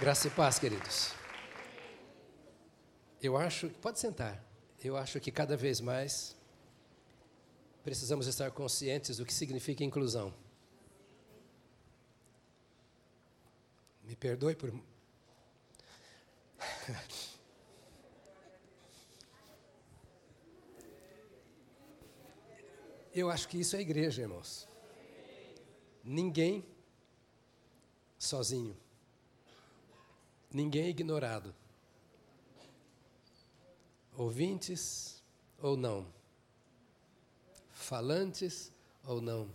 Graça e paz, queridos. Eu acho, pode sentar. Eu acho que cada vez mais precisamos estar conscientes do que significa inclusão. Me perdoe por Eu acho que isso é igreja, irmãos. Ninguém sozinho. Ninguém é ignorado. Ouvintes ou não. Falantes ou não.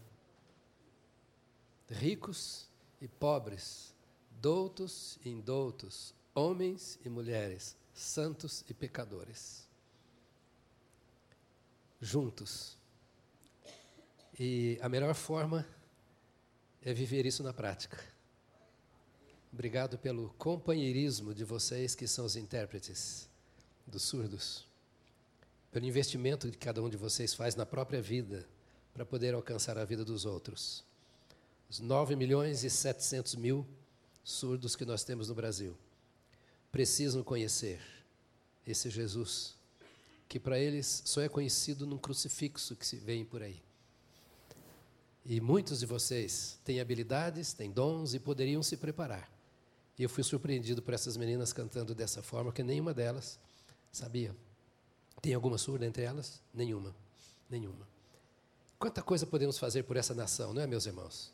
Ricos e pobres. Doutos e indoutos. Homens e mulheres. Santos e pecadores. Juntos. E a melhor forma é viver isso na prática. Obrigado pelo companheirismo de vocês que são os intérpretes dos surdos, pelo investimento que cada um de vocês faz na própria vida para poder alcançar a vida dos outros. Os 9 milhões e 700 mil surdos que nós temos no Brasil precisam conhecer esse Jesus, que para eles só é conhecido num crucifixo que se vem por aí. E muitos de vocês têm habilidades, têm dons e poderiam se preparar e eu fui surpreendido por essas meninas cantando dessa forma, que nenhuma delas sabia. Tem alguma surda entre elas? Nenhuma. Nenhuma. Quanta coisa podemos fazer por essa nação, não é, meus irmãos?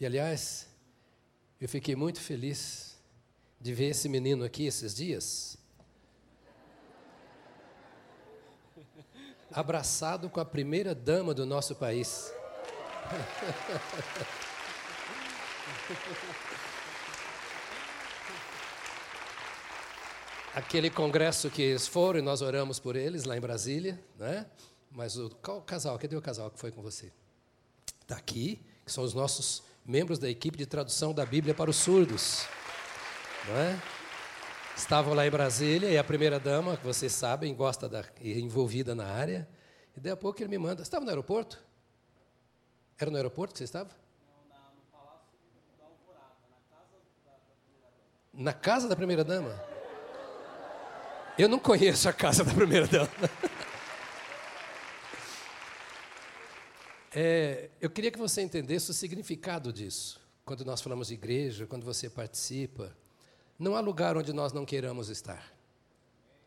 E, aliás, eu fiquei muito feliz de ver esse menino aqui esses dias, abraçado com a primeira dama do nosso país. aquele congresso que eles foram e nós oramos por eles lá em Brasília, né? Mas o, qual o casal? Cadê o casal que foi com você? Está aqui, que são os nossos membros da equipe de tradução da Bíblia para os surdos. Não é? Estavam lá em Brasília e a primeira dama, que vocês sabem, gosta da envolvida na área. E daí a pouco ele me manda. Estava no aeroporto? Era no aeroporto que você estava? Não, no Palácio da Alvorada, na casa da, da primeira dama. Na casa da primeira dama? Eu não conheço a casa da primeira dama. É, eu queria que você entendesse o significado disso. Quando nós falamos de igreja, quando você participa, não há lugar onde nós não queiramos estar.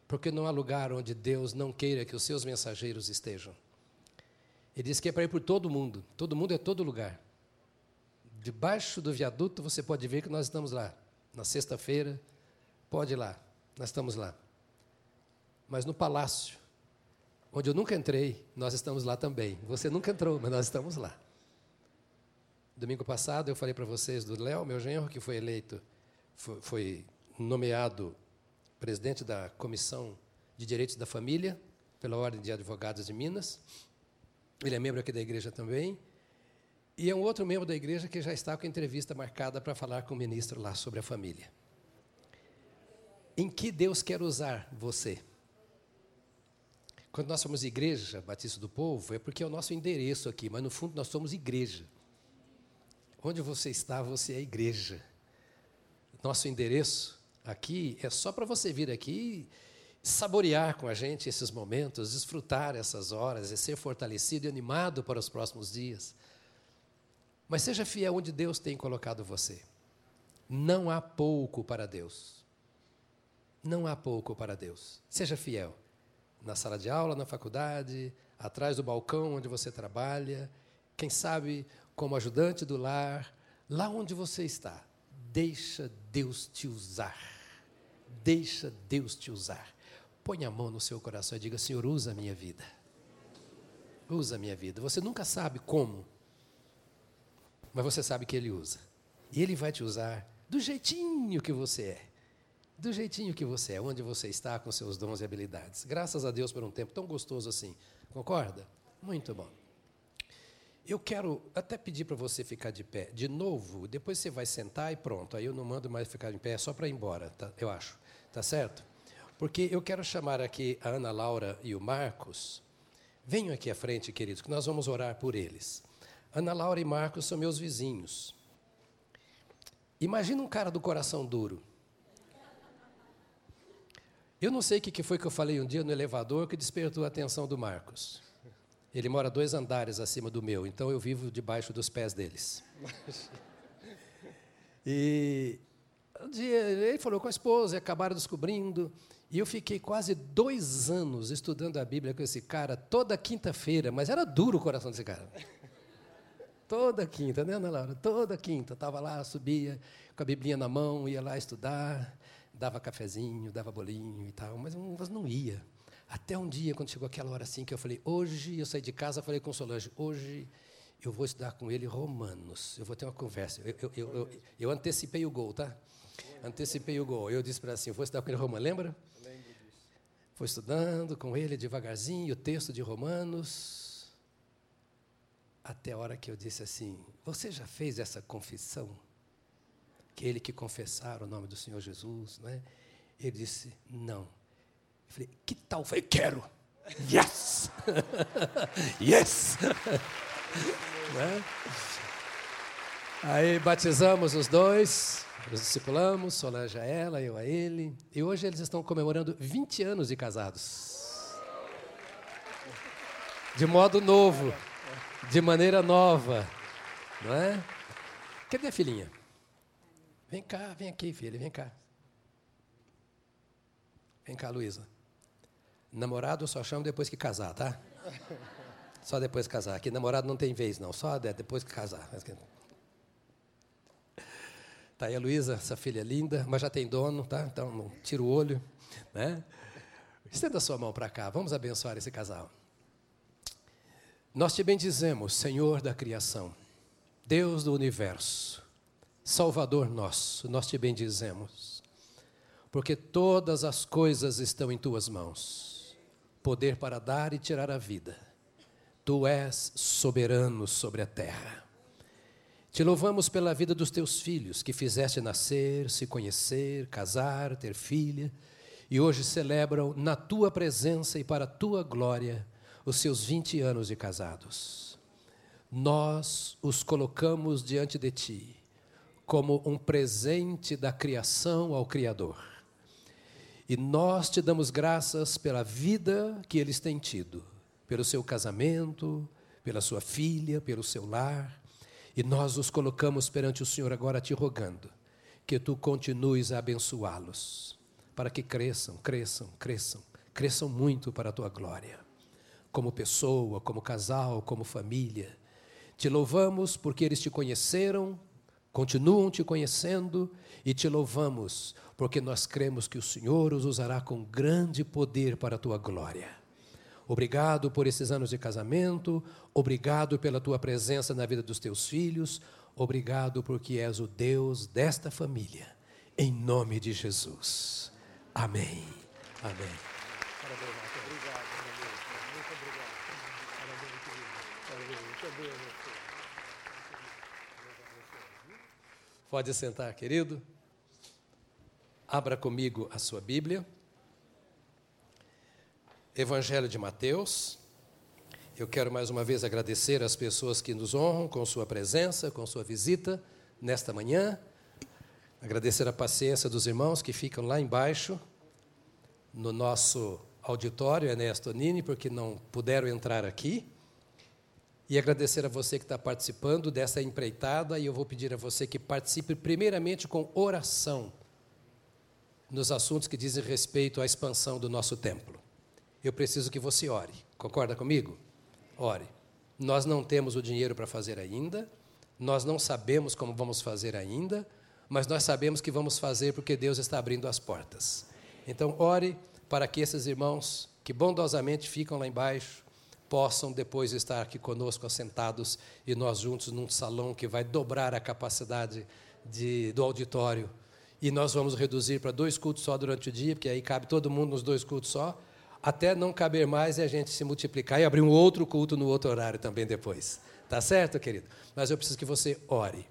Porque não há lugar onde Deus não queira que os seus mensageiros estejam. Ele diz que é para ir por todo mundo. Todo mundo é todo lugar. Debaixo do viaduto você pode ver que nós estamos lá. Na sexta-feira, pode ir lá. Nós estamos lá. Mas no palácio, onde eu nunca entrei, nós estamos lá também. Você nunca entrou, mas nós estamos lá. Domingo passado eu falei para vocês do Léo, meu genro, que foi eleito, foi, nomeado presidente da Comissão de Direitos da Família, pela Ordem de Advogados de Minas. Ele é membro aqui da igreja também. E é um outro membro da igreja que já está com entrevista marcada para falar com o ministro lá sobre a família. Em que Deus quer usar você? Quando nós somos igreja Batista do Povo, é porque é o nosso endereço aqui, mas no fundo nós somos igreja. Onde você está, você é igreja. Nosso endereço aqui é só para você vir aqui saborear com a gente esses momentos, desfrutar essas horas e ser fortalecido e animado para os próximos dias. Mas seja fiel onde Deus tem colocado você. Não há pouco para Deus. Não há pouco para Deus. Seja fiel na sala de aula, na faculdade, atrás do balcão onde você trabalha, quem sabe como ajudante do lar, lá onde você está. Deixa Deus te usar. Deixa Deus te usar. Põe a mão no seu coração e diga: Senhor, usa a minha vida. Usa a minha vida. Você nunca sabe como, mas você sabe que Ele usa. E Ele vai te usar do jeitinho que você é do jeitinho que você é, onde você está com seus dons e habilidades. Graças a Deus por um tempo tão gostoso assim. Concorda? Muito bom. Eu quero até pedir para você ficar de pé de novo, depois você vai sentar e pronto. Aí eu não mando mais ficar de pé, é só para ir embora, tá? eu acho. Tá certo? Porque eu quero chamar aqui a Ana Laura e o Marcos. Venham aqui à frente, queridos, que nós vamos orar por eles. Ana Laura e Marcos são meus vizinhos. Imagina um cara do coração duro. Eu não sei o que foi que eu falei um dia no elevador que despertou a atenção do Marcos. Ele mora dois andares acima do meu, então eu vivo debaixo dos pés deles. E um dia ele falou com a esposa, e acabaram descobrindo. E eu fiquei quase dois anos estudando a Bíblia com esse cara, toda quinta-feira, mas era duro o coração desse cara. Toda quinta, né, Ana Laura? Toda quinta. Estava lá, subia com a Biblinha na mão, ia lá estudar, dava cafezinho, dava bolinho e tal, mas não, não ia. Até um dia, quando chegou aquela hora assim, que eu falei, hoje, eu saí de casa, falei com o Solange, hoje eu vou estudar com ele Romanos, eu vou ter uma conversa. Eu, eu, eu, eu, antecipei o gol, tá? Antecipei o gol. Eu disse para assim, eu vou estudar com ele Romanos, lembra? Foi estudando com ele devagarzinho o texto de Romanos, até a hora que eu disse assim: Você já fez essa confissão? Aquele que confessar o nome do Senhor Jesus, né? Ele disse: Não. Eu falei: Que tal? Eu falei: Quero. Yes! yes! né? Aí batizamos os dois, nos discipulamos, Solange a ela, eu a ele. E hoje eles estão comemorando 20 anos de casados. De modo novo de maneira nova, não é? Cadê a filhinha? Vem cá, vem aqui, filha, vem cá. Vem cá, Luísa. Namorado eu só chamo depois que casar, tá? Só depois que casar. Aqui namorado não tem vez, não. Só depois que casar. Tá aí a Luísa, essa filha linda, mas já tem dono, tá? Então não tira o olho, né? Estenda a sua mão para cá. Vamos abençoar esse casal. Nós te bendizemos, Senhor da criação, Deus do universo, Salvador nosso, nós te bendizemos, porque todas as coisas estão em tuas mãos poder para dar e tirar a vida. Tu és soberano sobre a terra. Te louvamos pela vida dos teus filhos, que fizeste nascer, se conhecer, casar, ter filha, e hoje celebram na tua presença e para a tua glória os seus 20 anos de casados. Nós os colocamos diante de Ti como um presente da criação ao Criador. E nós te damos graças pela vida que eles têm tido, pelo seu casamento, pela sua filha, pelo seu lar. E nós os colocamos perante o Senhor agora te rogando que tu continues a abençoá-los, para que cresçam, cresçam, cresçam, cresçam muito para a tua glória como pessoa, como casal, como família. Te louvamos porque eles te conheceram, continuam te conhecendo e te louvamos porque nós cremos que o Senhor os usará com grande poder para a tua glória. Obrigado por esses anos de casamento, obrigado pela tua presença na vida dos teus filhos, obrigado porque és o Deus desta família. Em nome de Jesus. Amém. Amém. Pode sentar, querido. Abra comigo a sua Bíblia. Evangelho de Mateus. Eu quero mais uma vez agradecer as pessoas que nos honram com sua presença, com sua visita nesta manhã. Agradecer a paciência dos irmãos que ficam lá embaixo, no nosso auditório, Ernesto Nini, porque não puderam entrar aqui. E agradecer a você que está participando dessa empreitada, e eu vou pedir a você que participe primeiramente com oração nos assuntos que dizem respeito à expansão do nosso templo. Eu preciso que você ore. Concorda comigo? Ore. Nós não temos o dinheiro para fazer ainda, nós não sabemos como vamos fazer ainda, mas nós sabemos que vamos fazer porque Deus está abrindo as portas. Então, ore para que esses irmãos que bondosamente ficam lá embaixo possam depois estar aqui conosco assentados e nós juntos num salão que vai dobrar a capacidade de, do auditório. E nós vamos reduzir para dois cultos só durante o dia, porque aí cabe todo mundo nos dois cultos só, até não caber mais e a gente se multiplicar e abrir um outro culto no outro horário também depois. Tá certo, querido? Mas eu preciso que você ore.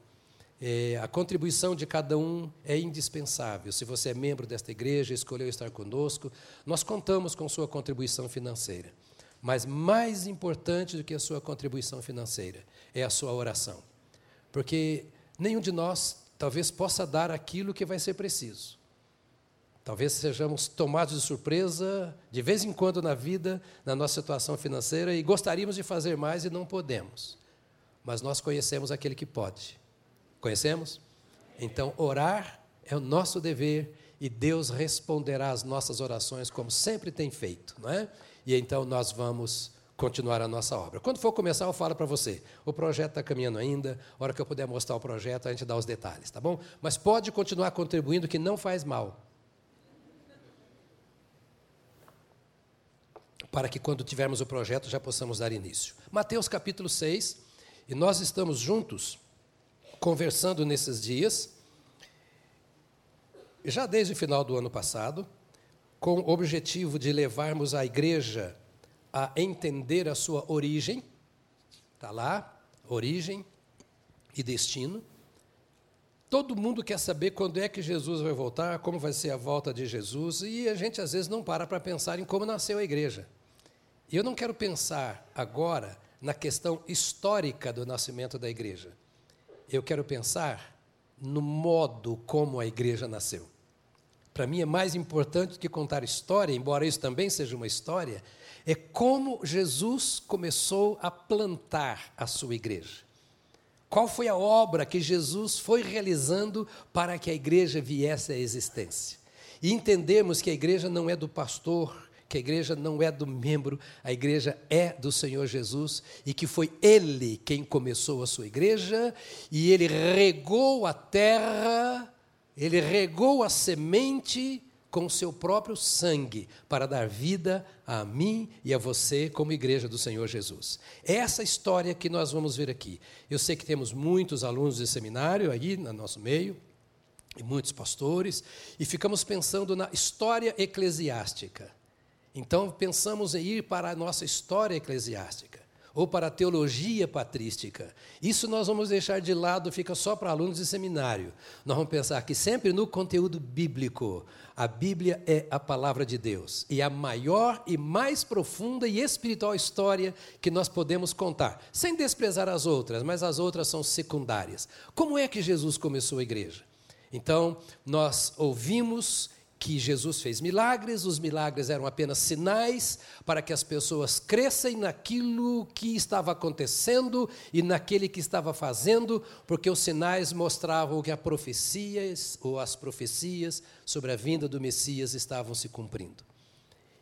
É, a contribuição de cada um é indispensável. Se você é membro desta igreja, escolheu estar conosco, nós contamos com sua contribuição financeira. Mas mais importante do que a sua contribuição financeira é a sua oração. Porque nenhum de nós talvez possa dar aquilo que vai ser preciso. Talvez sejamos tomados de surpresa de vez em quando na vida, na nossa situação financeira, e gostaríamos de fazer mais e não podemos. Mas nós conhecemos aquele que pode. Conhecemos? Então, orar é o nosso dever e Deus responderá às nossas orações como sempre tem feito, não é? E então nós vamos continuar a nossa obra. Quando for começar, eu falo para você. O projeto está caminhando ainda. A hora que eu puder mostrar o projeto, a gente dá os detalhes, tá bom? Mas pode continuar contribuindo, que não faz mal. Para que quando tivermos o projeto já possamos dar início. Mateus capítulo 6, e nós estamos juntos conversando nesses dias já desde o final do ano passado, com o objetivo de levarmos a igreja a entender a sua origem, está lá, origem e destino. Todo mundo quer saber quando é que Jesus vai voltar, como vai ser a volta de Jesus, e a gente às vezes não para para pensar em como nasceu a igreja. E eu não quero pensar agora na questão histórica do nascimento da igreja. Eu quero pensar no modo como a igreja nasceu. Para mim é mais importante que contar história, embora isso também seja uma história, é como Jesus começou a plantar a sua igreja. Qual foi a obra que Jesus foi realizando para que a igreja viesse à existência? E entendemos que a igreja não é do pastor, que a igreja não é do membro, a igreja é do Senhor Jesus e que foi Ele quem começou a sua igreja e Ele regou a terra ele regou a semente com seu próprio sangue para dar vida a mim e a você como igreja do Senhor Jesus. É essa história que nós vamos ver aqui. Eu sei que temos muitos alunos de seminário aí no nosso meio, e muitos pastores, e ficamos pensando na história eclesiástica. Então, pensamos em ir para a nossa história eclesiástica ou para a teologia patrística. Isso nós vamos deixar de lado, fica só para alunos de seminário. Nós vamos pensar que sempre no conteúdo bíblico, a Bíblia é a palavra de Deus e a maior e mais profunda e espiritual história que nós podemos contar, sem desprezar as outras, mas as outras são secundárias. Como é que Jesus começou a igreja? Então, nós ouvimos que Jesus fez milagres, os milagres eram apenas sinais para que as pessoas crescem naquilo que estava acontecendo e naquele que estava fazendo, porque os sinais mostravam que as profecias ou as profecias sobre a vinda do Messias estavam se cumprindo.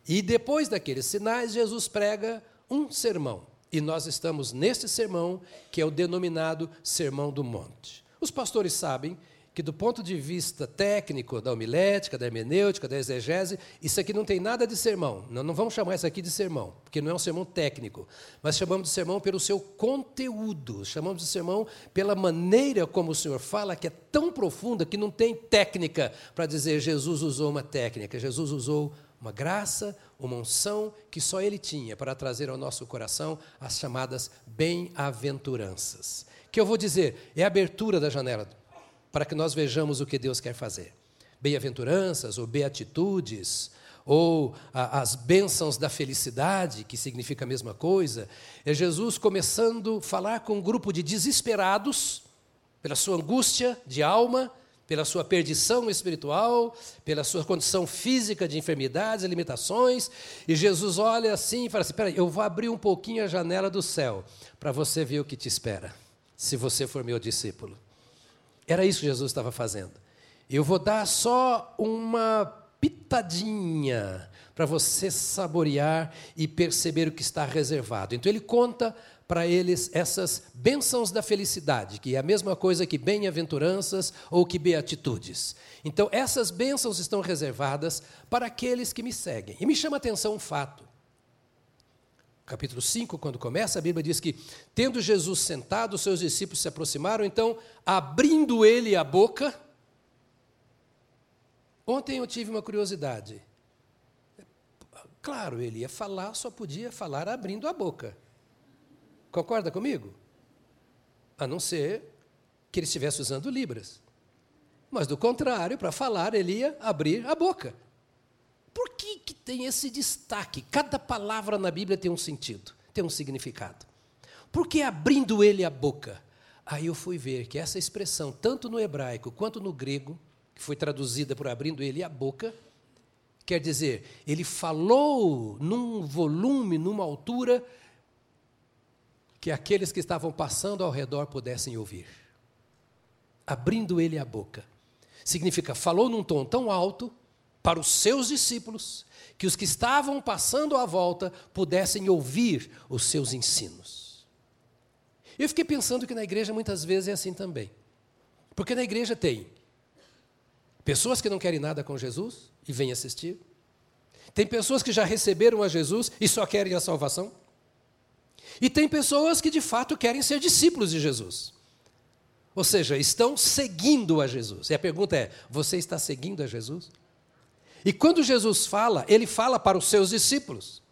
E depois daqueles sinais, Jesus prega um sermão. E nós estamos neste sermão, que é o denominado Sermão do Monte. Os pastores sabem que do ponto de vista técnico da homilética, da hermenêutica, da exegese, isso aqui não tem nada de sermão. Não, não vamos chamar isso aqui de sermão, porque não é um sermão técnico, mas chamamos de sermão pelo seu conteúdo, chamamos de sermão pela maneira como o Senhor fala, que é tão profunda que não tem técnica para dizer Jesus usou uma técnica, Jesus usou uma graça, uma unção que só Ele tinha para trazer ao nosso coração as chamadas bem-aventuranças. Que eu vou dizer, é a abertura da janela para que nós vejamos o que Deus quer fazer. Bem-aventuranças ou beatitudes, ou a, as bênçãos da felicidade, que significa a mesma coisa, é Jesus começando a falar com um grupo de desesperados, pela sua angústia de alma, pela sua perdição espiritual, pela sua condição física de enfermidades e limitações, e Jesus olha assim e fala assim: peraí, eu vou abrir um pouquinho a janela do céu para você ver o que te espera, se você for meu discípulo. Era isso que Jesus estava fazendo. Eu vou dar só uma pitadinha para você saborear e perceber o que está reservado. Então ele conta para eles essas bênçãos da felicidade, que é a mesma coisa que bem-aventuranças ou que beatitudes. Então essas bênçãos estão reservadas para aqueles que me seguem. E me chama a atenção um fato capítulo 5, quando começa, a Bíblia diz que, tendo Jesus sentado, seus discípulos se aproximaram, então, abrindo ele a boca. Ontem eu tive uma curiosidade. Claro, ele ia falar, só podia falar abrindo a boca. Concorda comigo? A não ser que ele estivesse usando Libras. Mas, do contrário, para falar, ele ia abrir a boca. Por que, que tem esse destaque? Cada palavra na Bíblia tem um sentido, tem um significado. Porque abrindo ele a boca, Aí eu fui ver que essa expressão, tanto no hebraico quanto no grego, que foi traduzida por abrindo ele a boca, quer dizer, ele falou num volume, numa altura que aqueles que estavam passando ao redor pudessem ouvir. Abrindo ele a boca. Significa, falou num tom tão alto para os seus discípulos, que os que estavam passando à volta pudessem ouvir os seus ensinos. Eu fiquei pensando que na igreja muitas vezes é assim também. Porque na igreja tem pessoas que não querem nada com Jesus e vêm assistir. Tem pessoas que já receberam a Jesus e só querem a salvação. E tem pessoas que de fato querem ser discípulos de Jesus. Ou seja, estão seguindo a Jesus. E a pergunta é: você está seguindo a Jesus? E quando Jesus fala, ele fala para os seus discípulos.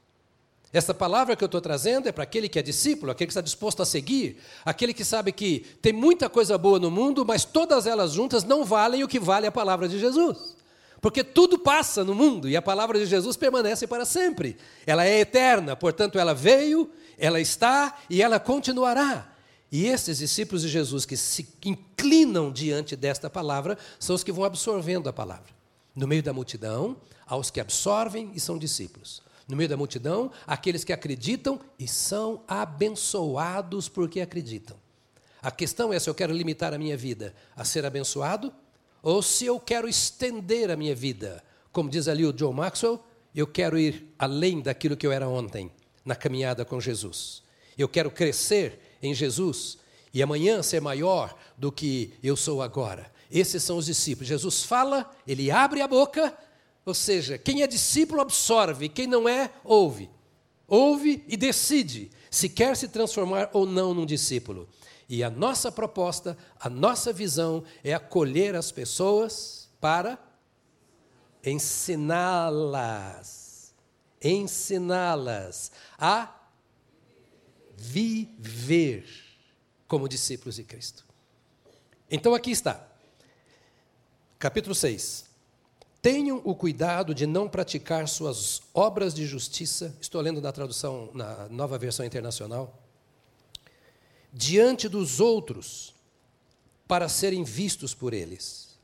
Essa palavra que eu estou trazendo é para aquele que é discípulo, aquele que está disposto a seguir, aquele que sabe que tem muita coisa boa no mundo, mas todas elas juntas não valem o que vale a palavra de Jesus. Porque tudo passa no mundo e a palavra de Jesus permanece para sempre. Ela é eterna, portanto, ela veio, ela está e ela continuará. E esses discípulos de Jesus que se inclinam diante desta palavra são os que vão absorvendo a palavra. No meio da multidão, aos que absorvem e são discípulos. No meio da multidão, aqueles que acreditam e são abençoados porque acreditam. A questão é se eu quero limitar a minha vida a ser abençoado ou se eu quero estender a minha vida. Como diz ali o John Maxwell, eu quero ir além daquilo que eu era ontem, na caminhada com Jesus. Eu quero crescer em Jesus e amanhã ser maior do que eu sou agora. Esses são os discípulos. Jesus fala, ele abre a boca, ou seja, quem é discípulo absorve, quem não é, ouve. Ouve e decide se quer se transformar ou não num discípulo. E a nossa proposta, a nossa visão é acolher as pessoas para ensiná-las, ensiná-las a viver como discípulos de Cristo. Então aqui está, capítulo 6. Tenham o cuidado de não praticar suas obras de justiça, estou lendo na tradução, na nova versão internacional, diante dos outros, para serem vistos por eles.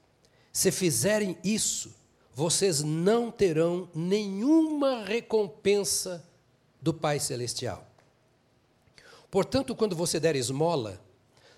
Se fizerem isso, vocês não terão nenhuma recompensa do Pai Celestial. Portanto, quando você der esmola,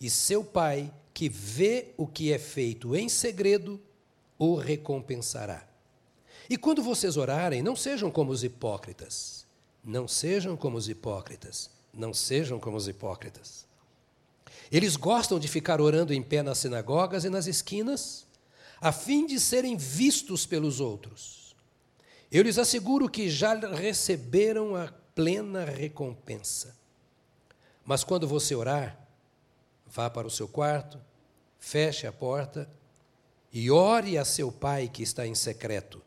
E seu pai, que vê o que é feito em segredo, o recompensará. E quando vocês orarem, não sejam como os hipócritas. Não sejam como os hipócritas. Não sejam como os hipócritas. Eles gostam de ficar orando em pé nas sinagogas e nas esquinas, a fim de serem vistos pelos outros. Eu lhes asseguro que já receberam a plena recompensa. Mas quando você orar, vá para o seu quarto, feche a porta e ore a seu pai que está em secreto.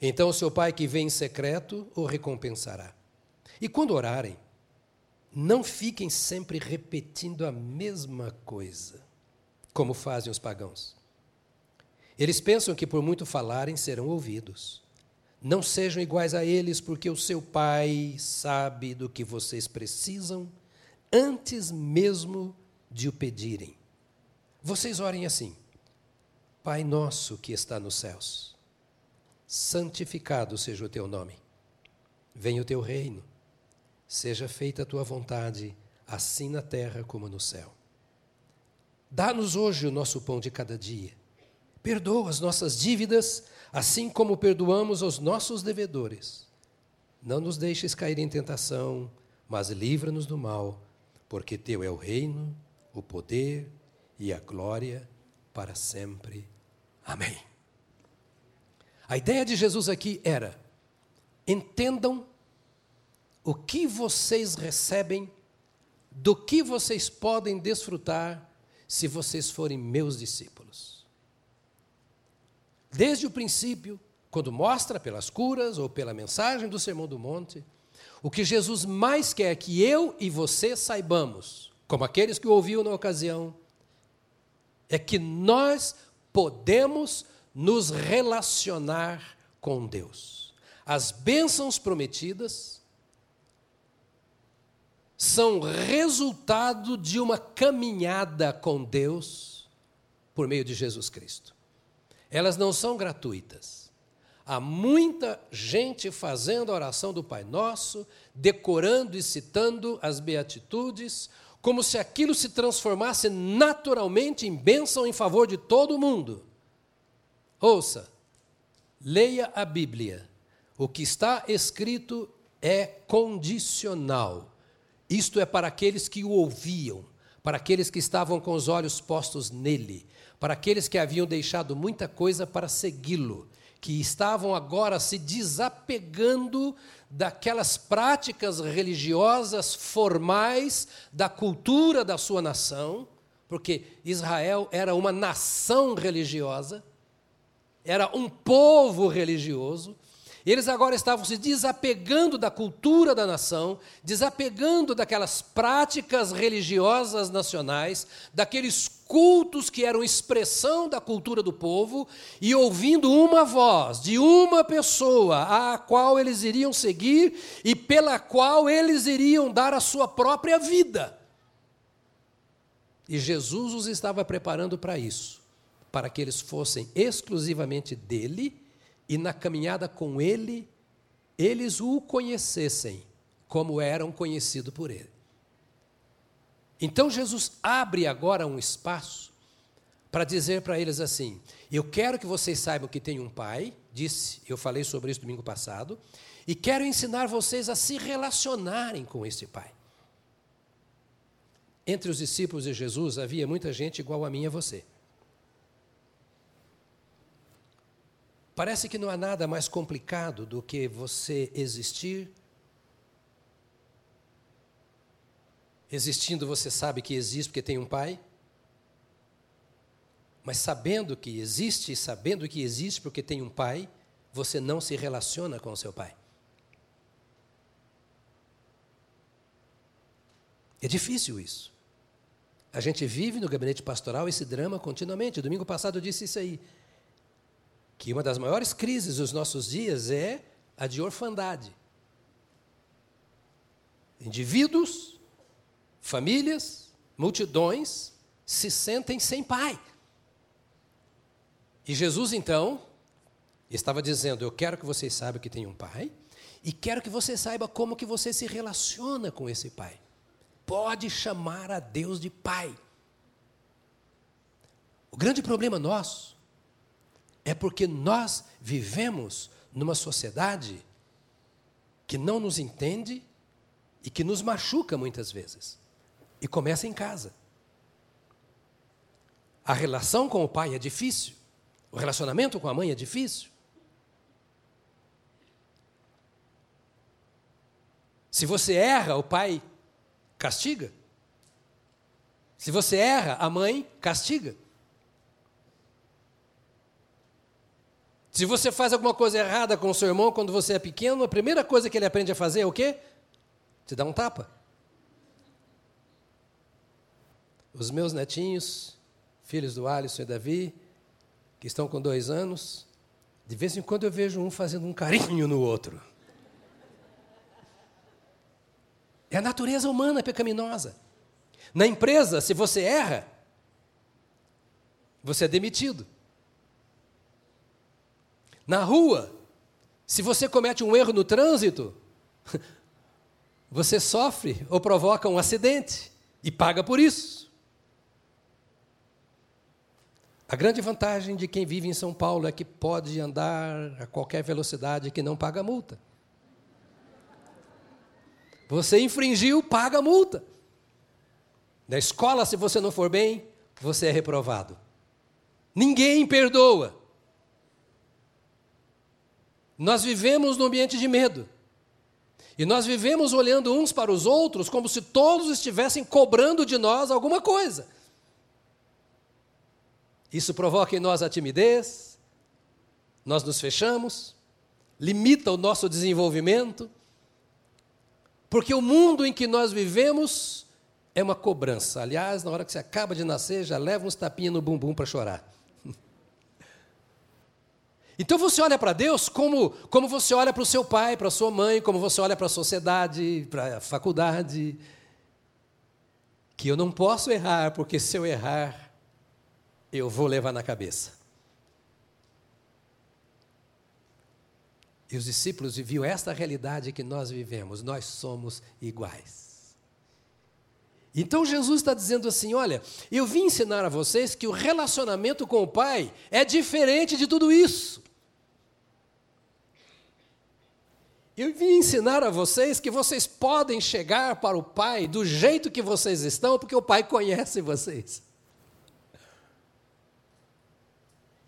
Então seu pai que vem em secreto o recompensará. E quando orarem, não fiquem sempre repetindo a mesma coisa, como fazem os pagãos. Eles pensam que por muito falarem serão ouvidos. Não sejam iguais a eles, porque o seu Pai sabe do que vocês precisam antes mesmo de o pedirem. Vocês orem assim: Pai nosso que está nos céus, santificado seja o teu nome. Venha o teu reino. Seja feita a tua vontade, assim na terra como no céu. Dá-nos hoje o nosso pão de cada dia Perdoa as nossas dívidas, assim como perdoamos aos nossos devedores. Não nos deixes cair em tentação, mas livra-nos do mal, porque teu é o reino, o poder e a glória para sempre. Amém. A ideia de Jesus aqui era: entendam o que vocês recebem do que vocês podem desfrutar se vocês forem meus discípulos. Desde o princípio, quando mostra pelas curas ou pela mensagem do Sermão do Monte, o que Jesus mais quer que eu e você saibamos, como aqueles que o ouviam na ocasião, é que nós podemos nos relacionar com Deus. As bênçãos prometidas são resultado de uma caminhada com Deus por meio de Jesus Cristo. Elas não são gratuitas. Há muita gente fazendo a oração do Pai Nosso, decorando e citando as beatitudes, como se aquilo se transformasse naturalmente em bênção em favor de todo mundo. Ouça, leia a Bíblia. O que está escrito é condicional. Isto é para aqueles que o ouviam, para aqueles que estavam com os olhos postos nele, para aqueles que haviam deixado muita coisa para segui-lo, que estavam agora se desapegando daquelas práticas religiosas formais da cultura da sua nação, porque Israel era uma nação religiosa, era um povo religioso, eles agora estavam se desapegando da cultura da nação, desapegando daquelas práticas religiosas nacionais, daqueles cultos que eram expressão da cultura do povo, e ouvindo uma voz de uma pessoa a qual eles iriam seguir e pela qual eles iriam dar a sua própria vida. E Jesus os estava preparando para isso, para que eles fossem exclusivamente dele e na caminhada com ele, eles o conhecessem como eram conhecidos por ele. Então Jesus abre agora um espaço para dizer para eles assim: Eu quero que vocês saibam que tem um pai, disse, eu falei sobre isso domingo passado, e quero ensinar vocês a se relacionarem com esse pai. Entre os discípulos de Jesus havia muita gente igual a mim e a você. Parece que não há nada mais complicado do que você existir. Existindo, você sabe que existe porque tem um pai. Mas sabendo que existe e sabendo que existe porque tem um pai, você não se relaciona com o seu pai. É difícil isso. A gente vive no gabinete pastoral esse drama continuamente. Domingo passado eu disse isso aí que uma das maiores crises dos nossos dias é a de orfandade. Indivíduos, famílias, multidões se sentem sem pai. E Jesus, então, estava dizendo: Eu quero que vocês saibam que tem um pai, e quero que você saiba como que você se relaciona com esse pai. Pode chamar a Deus de pai. O grande problema nosso é porque nós vivemos numa sociedade que não nos entende e que nos machuca muitas vezes. E começa em casa. A relação com o pai é difícil, o relacionamento com a mãe é difícil. Se você erra, o pai castiga. Se você erra, a mãe castiga. Se você faz alguma coisa errada com o seu irmão quando você é pequeno, a primeira coisa que ele aprende a fazer é o quê? Te dar um tapa. Os meus netinhos, filhos do Alisson e Davi, que estão com dois anos, de vez em quando eu vejo um fazendo um carinho no outro. É a natureza humana pecaminosa. Na empresa, se você erra, você é demitido. Na rua, se você comete um erro no trânsito, você sofre ou provoca um acidente e paga por isso. A grande vantagem de quem vive em São Paulo é que pode andar a qualquer velocidade que não paga multa. Você infringiu, paga multa. Na escola, se você não for bem, você é reprovado. Ninguém perdoa. Nós vivemos num ambiente de medo. E nós vivemos olhando uns para os outros como se todos estivessem cobrando de nós alguma coisa. Isso provoca em nós a timidez, nós nos fechamos, limita o nosso desenvolvimento, porque o mundo em que nós vivemos é uma cobrança. Aliás, na hora que você acaba de nascer, já leva uns tapinhas no bumbum para chorar. Então você olha para Deus como, como você olha para o seu pai, para a sua mãe, como você olha para a sociedade, para a faculdade. Que eu não posso errar, porque se eu errar, eu vou levar na cabeça. E os discípulos viviam esta realidade que nós vivemos, nós somos iguais. Então Jesus está dizendo assim: olha, eu vim ensinar a vocês que o relacionamento com o Pai é diferente de tudo isso. Eu vim ensinar a vocês que vocês podem chegar para o Pai do jeito que vocês estão, porque o Pai conhece vocês.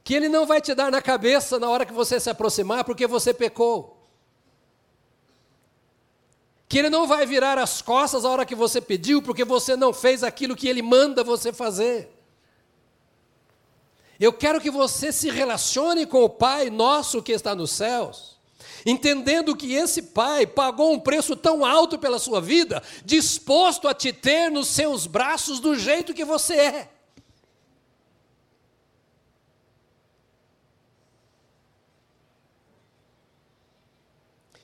Que Ele não vai te dar na cabeça na hora que você se aproximar, porque você pecou. Que Ele não vai virar as costas na hora que você pediu, porque você não fez aquilo que Ele manda você fazer. Eu quero que você se relacione com o Pai nosso que está nos céus entendendo que esse pai pagou um preço tão alto pela sua vida, disposto a te ter nos seus braços do jeito que você é.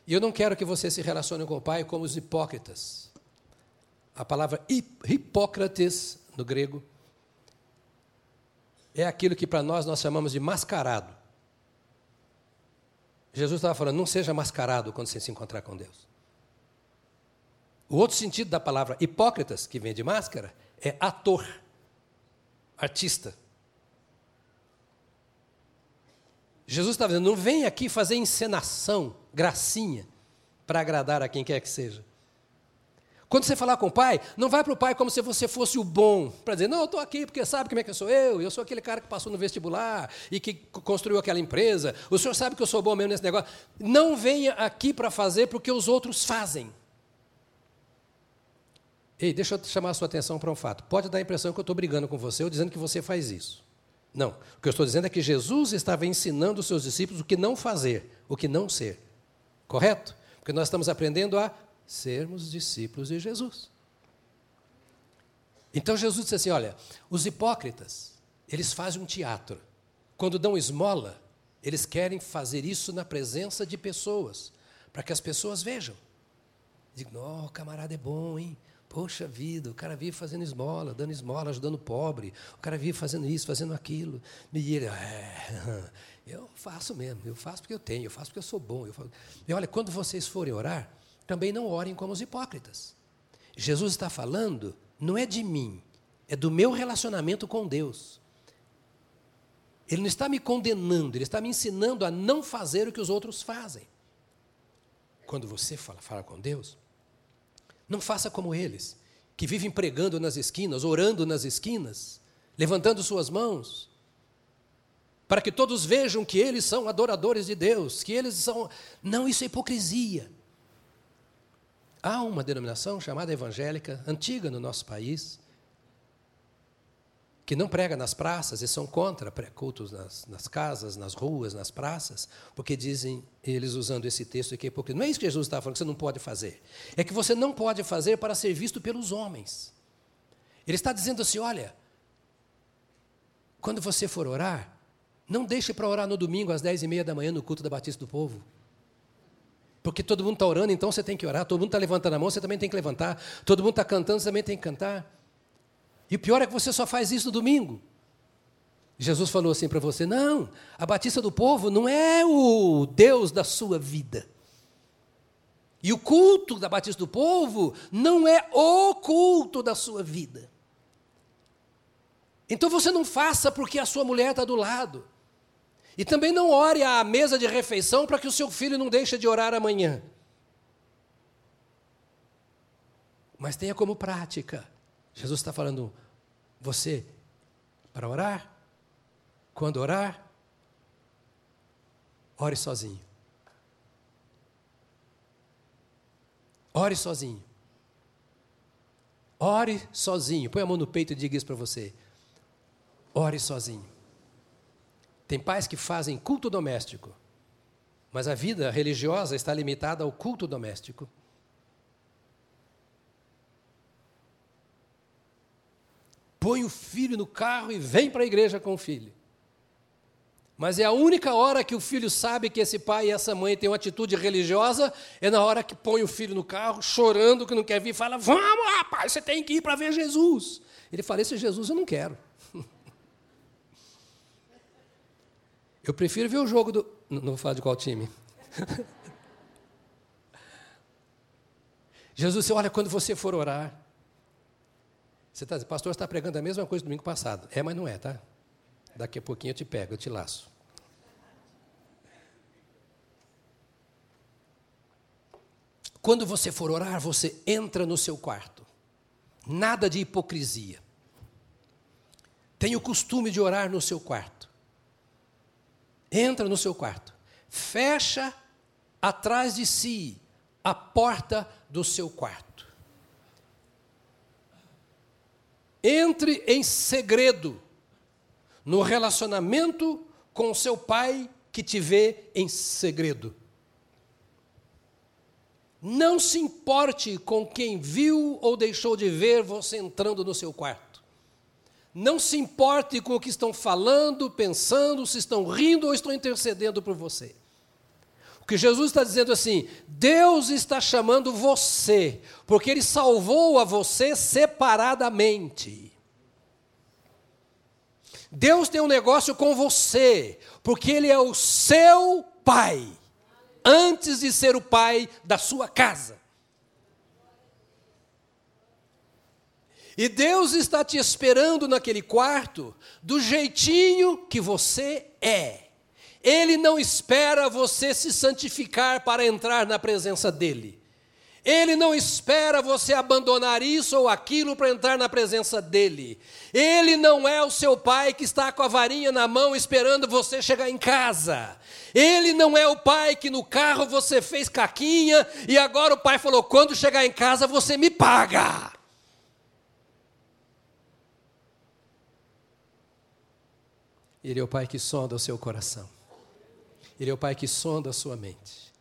E eu não quero que você se relacione com o pai como os hipócritas. A palavra hipócrates, no grego, é aquilo que para nós nós chamamos de mascarado. Jesus estava falando, não seja mascarado quando você se encontrar com Deus. O outro sentido da palavra hipócritas, que vem de máscara, é ator, artista. Jesus estava dizendo, não vem aqui fazer encenação, gracinha, para agradar a quem quer que seja. Quando você falar com o pai, não vai para o pai como se você fosse o bom, para dizer, não, eu estou aqui porque sabe como é que eu sou eu, eu sou aquele cara que passou no vestibular e que construiu aquela empresa, o senhor sabe que eu sou bom mesmo nesse negócio. Não venha aqui para fazer porque os outros fazem. Ei, deixa eu chamar a sua atenção para um fato. Pode dar a impressão que eu estou brigando com você ou dizendo que você faz isso. Não. O que eu estou dizendo é que Jesus estava ensinando os seus discípulos o que não fazer, o que não ser. Correto? Porque nós estamos aprendendo a sermos discípulos de Jesus. Então Jesus disse assim: olha, os hipócritas, eles fazem um teatro. Quando dão esmola, eles querem fazer isso na presença de pessoas, para que as pessoas vejam. Digo, oh, o camarada é bom, hein? Poxa vida, o cara vive fazendo esmola, dando esmola, ajudando o pobre, o cara vive fazendo isso, fazendo aquilo. E ele, é, eu faço mesmo, eu faço porque eu tenho, eu faço porque eu sou bom. Eu faço. E olha, quando vocês forem orar, também não orem como os hipócritas. Jesus está falando, não é de mim, é do meu relacionamento com Deus. Ele não está me condenando, ele está me ensinando a não fazer o que os outros fazem. Quando você fala, fala com Deus, não faça como eles, que vivem pregando nas esquinas, orando nas esquinas, levantando suas mãos, para que todos vejam que eles são adoradores de Deus, que eles são. Não, isso é hipocrisia. Há uma denominação chamada evangélica, antiga no nosso país, que não prega nas praças e são contra cultos nas, nas, casas, nas ruas, nas praças, porque dizem eles usando esse texto que é hipocrisia. Não é isso que Jesus está falando, que você não pode fazer. É que você não pode fazer para ser visto pelos homens. Ele está dizendo assim: olha, quando você for orar, não deixe para orar no domingo às dez e meia da manhã no culto da Batista do Povo. Porque todo mundo está orando, então você tem que orar. Todo mundo está levantando a mão, você também tem que levantar. Todo mundo está cantando, você também tem que cantar. E o pior é que você só faz isso no domingo. Jesus falou assim para você: não, a Batista do Povo não é o Deus da sua vida. E o culto da Batista do Povo não é o culto da sua vida. Então você não faça porque a sua mulher está do lado. E também não ore à mesa de refeição para que o seu filho não deixe de orar amanhã. Mas tenha como prática. Jesus está falando, você, para orar, quando orar, ore sozinho. Ore sozinho. Ore sozinho. Põe a mão no peito e diga isso para você. Ore sozinho. Tem pais que fazem culto doméstico, mas a vida religiosa está limitada ao culto doméstico. Põe o filho no carro e vem para a igreja com o filho. Mas é a única hora que o filho sabe que esse pai e essa mãe têm uma atitude religiosa, é na hora que põe o filho no carro, chorando que não quer vir, fala: Vamos, rapaz, você tem que ir para ver Jesus. Ele fala: Esse Jesus eu não quero. Eu prefiro ver o jogo do. Não vou falar de qual time. Jesus, olha, quando você for orar. Você está dizendo, pastor, está pregando a mesma coisa do domingo passado. É, mas não é, tá? Daqui a pouquinho eu te pego, eu te laço. Quando você for orar, você entra no seu quarto. Nada de hipocrisia. Tenha o costume de orar no seu quarto. Entra no seu quarto. Fecha atrás de si a porta do seu quarto. Entre em segredo no relacionamento com o seu pai que te vê em segredo. Não se importe com quem viu ou deixou de ver você entrando no seu quarto. Não se importe com o que estão falando, pensando, se estão rindo ou estão intercedendo por você. O que Jesus está dizendo assim: Deus está chamando você, porque Ele salvou a você separadamente. Deus tem um negócio com você, porque Ele é o seu Pai antes de ser o pai da sua casa. E Deus está te esperando naquele quarto do jeitinho que você é. Ele não espera você se santificar para entrar na presença dele. Ele não espera você abandonar isso ou aquilo para entrar na presença dele. Ele não é o seu pai que está com a varinha na mão esperando você chegar em casa. Ele não é o pai que no carro você fez caquinha e agora o pai falou: quando chegar em casa você me paga. Ele é o pai que sonda o seu coração. Ele é o pai que sonda a sua mente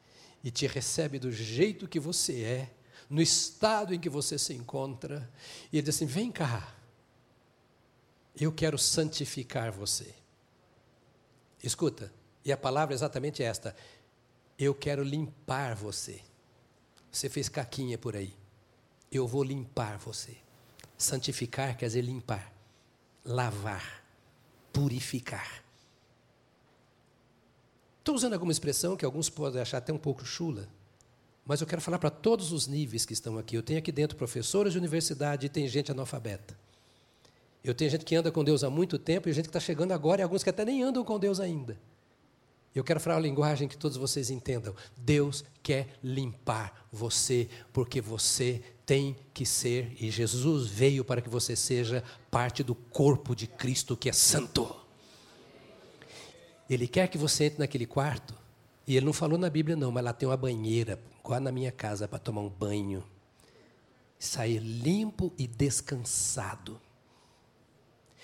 e te recebe do jeito que você é, no estado em que você se encontra, e ele diz assim: vem cá, eu quero santificar você. Escuta, e a palavra é exatamente esta: eu quero limpar você. Você fez caquinha por aí, eu vou limpar você. Santificar quer dizer limpar, lavar, purificar. Estou usando alguma expressão que alguns podem achar até um pouco chula, mas eu quero falar para todos os níveis que estão aqui. Eu tenho aqui dentro professores de universidade e tem gente analfabeta. Eu tenho gente que anda com Deus há muito tempo e gente que está chegando agora e alguns que até nem andam com Deus ainda. Eu quero falar uma linguagem que todos vocês entendam. Deus quer limpar você, porque você tem que ser, e Jesus veio para que você seja parte do corpo de Cristo que é santo. Ele quer que você entre naquele quarto. E ele não falou na Bíblia, não, mas lá tem uma banheira, igual na minha casa, para tomar um banho. Sair limpo e descansado.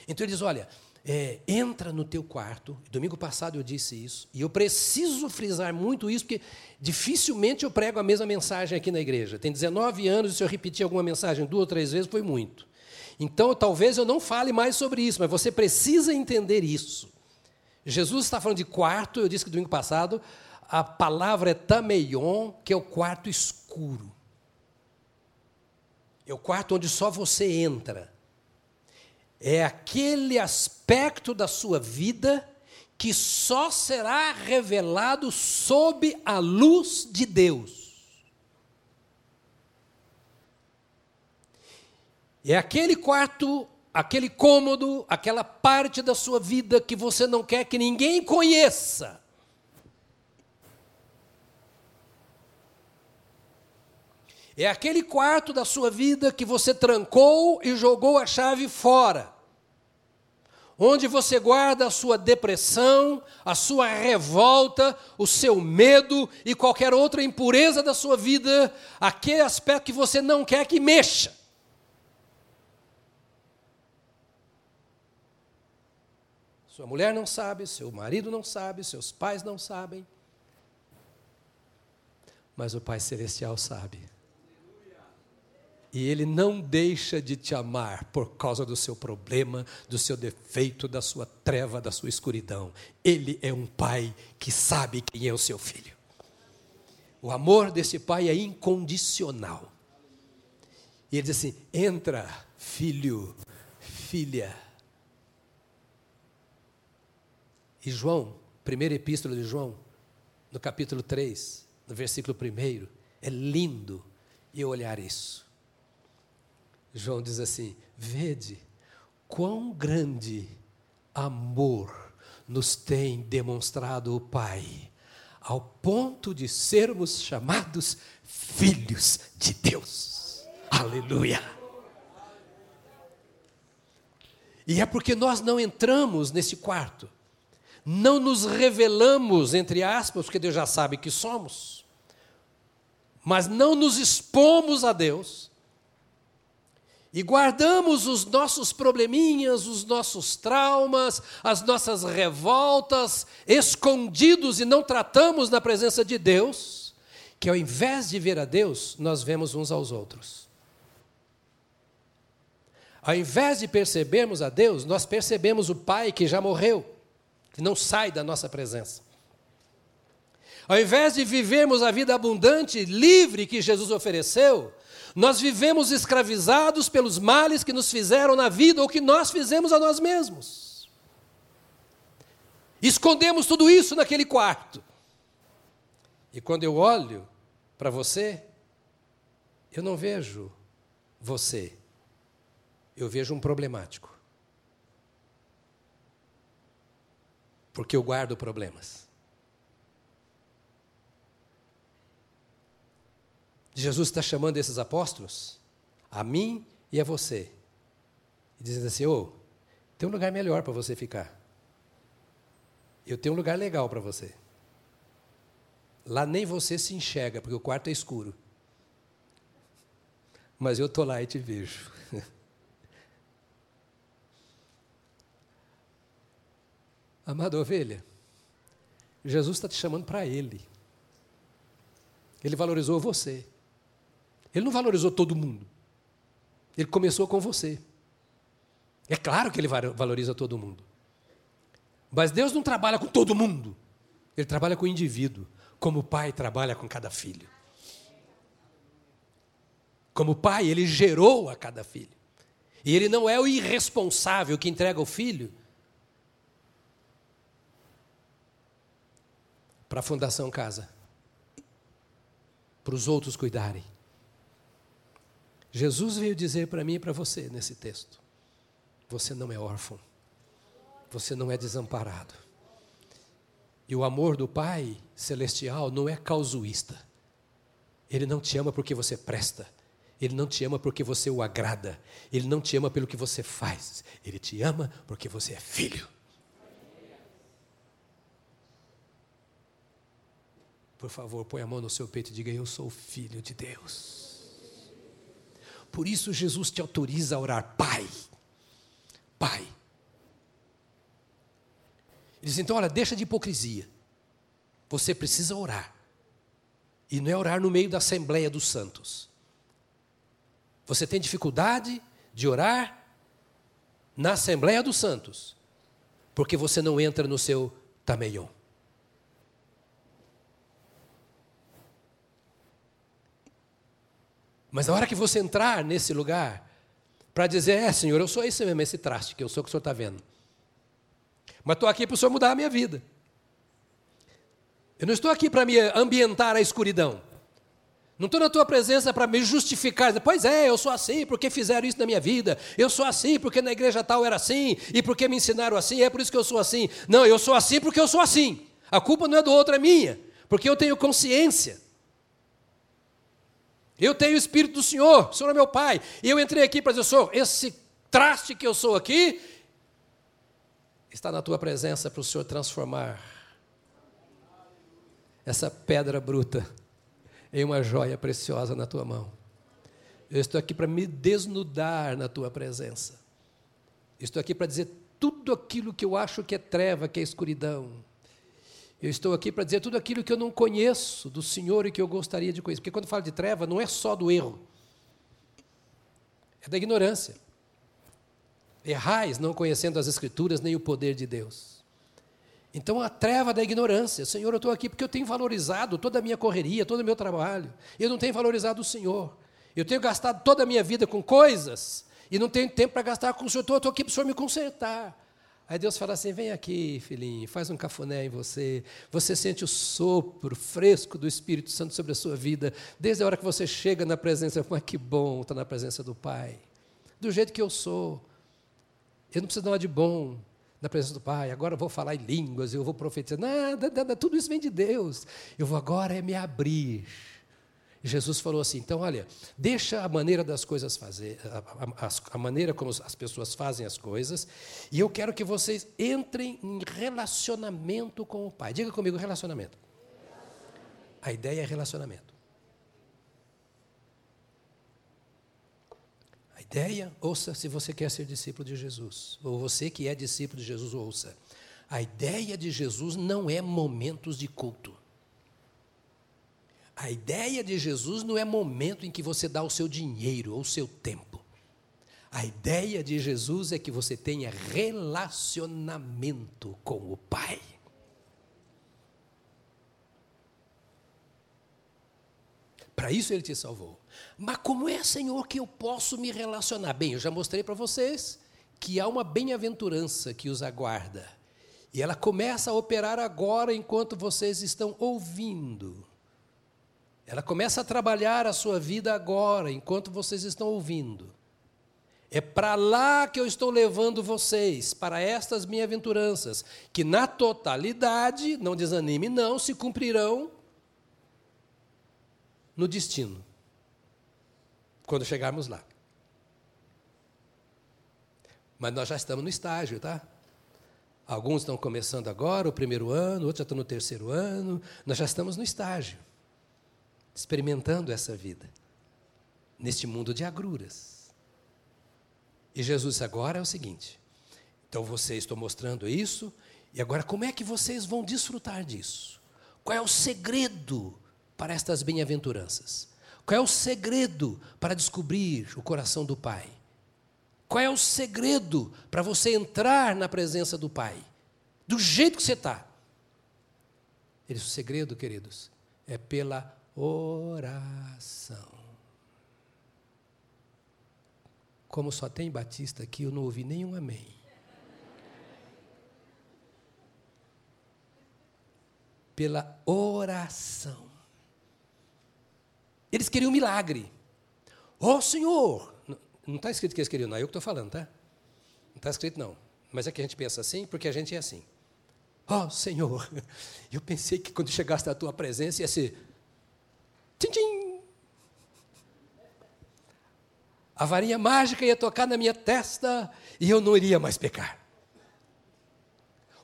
Então ele diz: olha, é, entra no teu quarto. Domingo passado eu disse isso, e eu preciso frisar muito isso, porque dificilmente eu prego a mesma mensagem aqui na igreja. Tem 19 anos, e se eu repetir alguma mensagem duas ou três vezes, foi muito. Então, talvez eu não fale mais sobre isso, mas você precisa entender isso. Jesus está falando de quarto, eu disse que domingo passado, a palavra é tameion, que é o quarto escuro. É o quarto onde só você entra. É aquele aspecto da sua vida que só será revelado sob a luz de Deus. É aquele quarto aquele cômodo, aquela parte da sua vida que você não quer que ninguém conheça. É aquele quarto da sua vida que você trancou e jogou a chave fora. onde você guarda a sua depressão, a sua revolta, o seu medo e qualquer outra impureza da sua vida, aquele aspecto que você não quer que mexa. Sua mulher não sabe, seu marido não sabe, seus pais não sabem. Mas o Pai Celestial sabe. E Ele não deixa de te amar por causa do seu problema, do seu defeito, da sua treva, da sua escuridão. Ele é um Pai que sabe quem é o seu filho. O amor desse Pai é incondicional. E ele diz assim: entra, filho, filha. E João, primeira epístola de João, no capítulo 3, no versículo 1, é lindo e olhar isso. João diz assim: Vede quão grande amor nos tem demonstrado o Pai, ao ponto de sermos chamados filhos de Deus. Aleluia! E é porque nós não entramos nesse quarto, não nos revelamos, entre aspas, porque Deus já sabe que somos, mas não nos expomos a Deus e guardamos os nossos probleminhas, os nossos traumas, as nossas revoltas escondidos e não tratamos na presença de Deus, que ao invés de ver a Deus, nós vemos uns aos outros. Ao invés de percebermos a Deus, nós percebemos o Pai que já morreu, que não sai da nossa presença. Ao invés de vivermos a vida abundante, livre que Jesus ofereceu, nós vivemos escravizados pelos males que nos fizeram na vida ou que nós fizemos a nós mesmos. Escondemos tudo isso naquele quarto. E quando eu olho para você, eu não vejo você, eu vejo um problemático. Porque eu guardo problemas. Jesus está chamando esses apóstolos, a mim e a você, e dizendo assim: ô, oh, tem um lugar melhor para você ficar. Eu tenho um lugar legal para você. Lá nem você se enxerga, porque o quarto é escuro. Mas eu estou lá e te vejo. Amada ovelha, Jesus está te chamando para Ele. Ele valorizou você. Ele não valorizou todo mundo. Ele começou com você. É claro que ele valoriza todo mundo. Mas Deus não trabalha com todo mundo. Ele trabalha com o indivíduo, como o pai trabalha com cada filho. Como pai, ele gerou a cada filho. E ele não é o irresponsável que entrega o filho para a Fundação Casa, para os outros cuidarem. Jesus veio dizer para mim e para você nesse texto: você não é órfão, você não é desamparado. E o amor do Pai celestial não é causuísta. Ele não te ama porque você presta. Ele não te ama porque você o agrada. Ele não te ama pelo que você faz. Ele te ama porque você é filho. Por favor, põe a mão no seu peito e diga: Eu sou filho de Deus. Por isso Jesus te autoriza a orar, Pai. Pai. Ele diz então: olha, deixa de hipocrisia. Você precisa orar. E não é orar no meio da Assembleia dos Santos. Você tem dificuldade de orar na Assembleia dos Santos, porque você não entra no seu tameion. Mas na hora que você entrar nesse lugar, para dizer, é, Senhor, eu sou esse mesmo, esse traste que eu sou que o Senhor está vendo. Mas estou aqui para o Senhor mudar a minha vida. Eu não estou aqui para me ambientar a escuridão. Não estou na tua presença para me justificar. Pois é, eu sou assim porque fizeram isso na minha vida. Eu sou assim porque na igreja tal era assim. E porque me ensinaram assim, é por isso que eu sou assim. Não, eu sou assim porque eu sou assim. A culpa não é do outro, é minha. Porque eu tenho consciência. Eu tenho o Espírito do Senhor, o Senhor é meu Pai. E eu entrei aqui para dizer, Senhor, esse traste que eu sou aqui, está na tua presença para o Senhor transformar essa pedra bruta em uma joia preciosa na tua mão. Eu estou aqui para me desnudar na tua presença. Estou aqui para dizer tudo aquilo que eu acho que é treva, que é escuridão. Eu estou aqui para dizer tudo aquilo que eu não conheço do Senhor e que eu gostaria de conhecer. Porque quando falo de treva, não é só do erro, é da ignorância. Errais não conhecendo as Escrituras nem o poder de Deus. Então a treva da ignorância. Senhor, eu estou aqui porque eu tenho valorizado toda a minha correria, todo o meu trabalho. Eu não tenho valorizado o Senhor. Eu tenho gastado toda a minha vida com coisas e não tenho tempo para gastar com o Senhor. Estou aqui para o Senhor me consertar. Aí Deus fala assim: vem aqui, filhinho, faz um cafuné em você. Você sente o sopro fresco do Espírito Santo sobre a sua vida, desde a hora que você chega na presença. Mas que bom estar na presença do Pai. Do jeito que eu sou. Eu não preciso nada de bom na presença do Pai. Agora eu vou falar em línguas, eu vou profetizar. Nada, nada, tudo isso vem de Deus. Eu vou agora é me abrir Jesus falou assim: então, olha, deixa a maneira das coisas fazer, a, a, a, maneira como as pessoas fazem as coisas, e eu quero que vocês entrem em relacionamento com o Pai. Diga comigo, relacionamento. A ideia é relacionamento. A ideia, ouça se você quer ser discípulo de Jesus, ou você que é discípulo de Jesus, ouça. A ideia de Jesus não é momentos de culto. A ideia de Jesus não é momento em que você dá o seu dinheiro ou o seu tempo. A ideia de Jesus é que você tenha relacionamento com o Pai. Para isso ele te salvou. Mas como é, Senhor, que eu posso me relacionar? Bem, eu já mostrei para vocês que há uma bem-aventurança que os aguarda. E ela começa a operar agora enquanto vocês estão ouvindo. Ela começa a trabalhar a sua vida agora, enquanto vocês estão ouvindo. É para lá que eu estou levando vocês, para estas bem-aventuranças, que na totalidade, não desanime, não, se cumprirão no destino, quando chegarmos lá. Mas nós já estamos no estágio, tá? Alguns estão começando agora, o primeiro ano, outros já estão no terceiro ano, nós já estamos no estágio experimentando essa vida, neste mundo de agruras. E Jesus agora é o seguinte: então vocês estão mostrando isso, e agora como é que vocês vão desfrutar disso? Qual é o segredo para estas bem-aventuranças? Qual é o segredo para descobrir o coração do Pai? Qual é o segredo para você entrar na presença do Pai? Do jeito que você está. O segredo, queridos, é pela oração. Como só tem batista aqui, eu não ouvi nenhum amém. Pela oração. Eles queriam um milagre. Ó oh, Senhor! Não está escrito que eles queriam, não, é eu que estou falando, tá? Não está escrito, não. Mas é que a gente pensa assim, porque a gente é assim. Ó oh, Senhor, eu pensei que quando chegasse a tua presença ia ser Tchim, tchim. A varinha mágica ia tocar na minha testa e eu não iria mais pecar.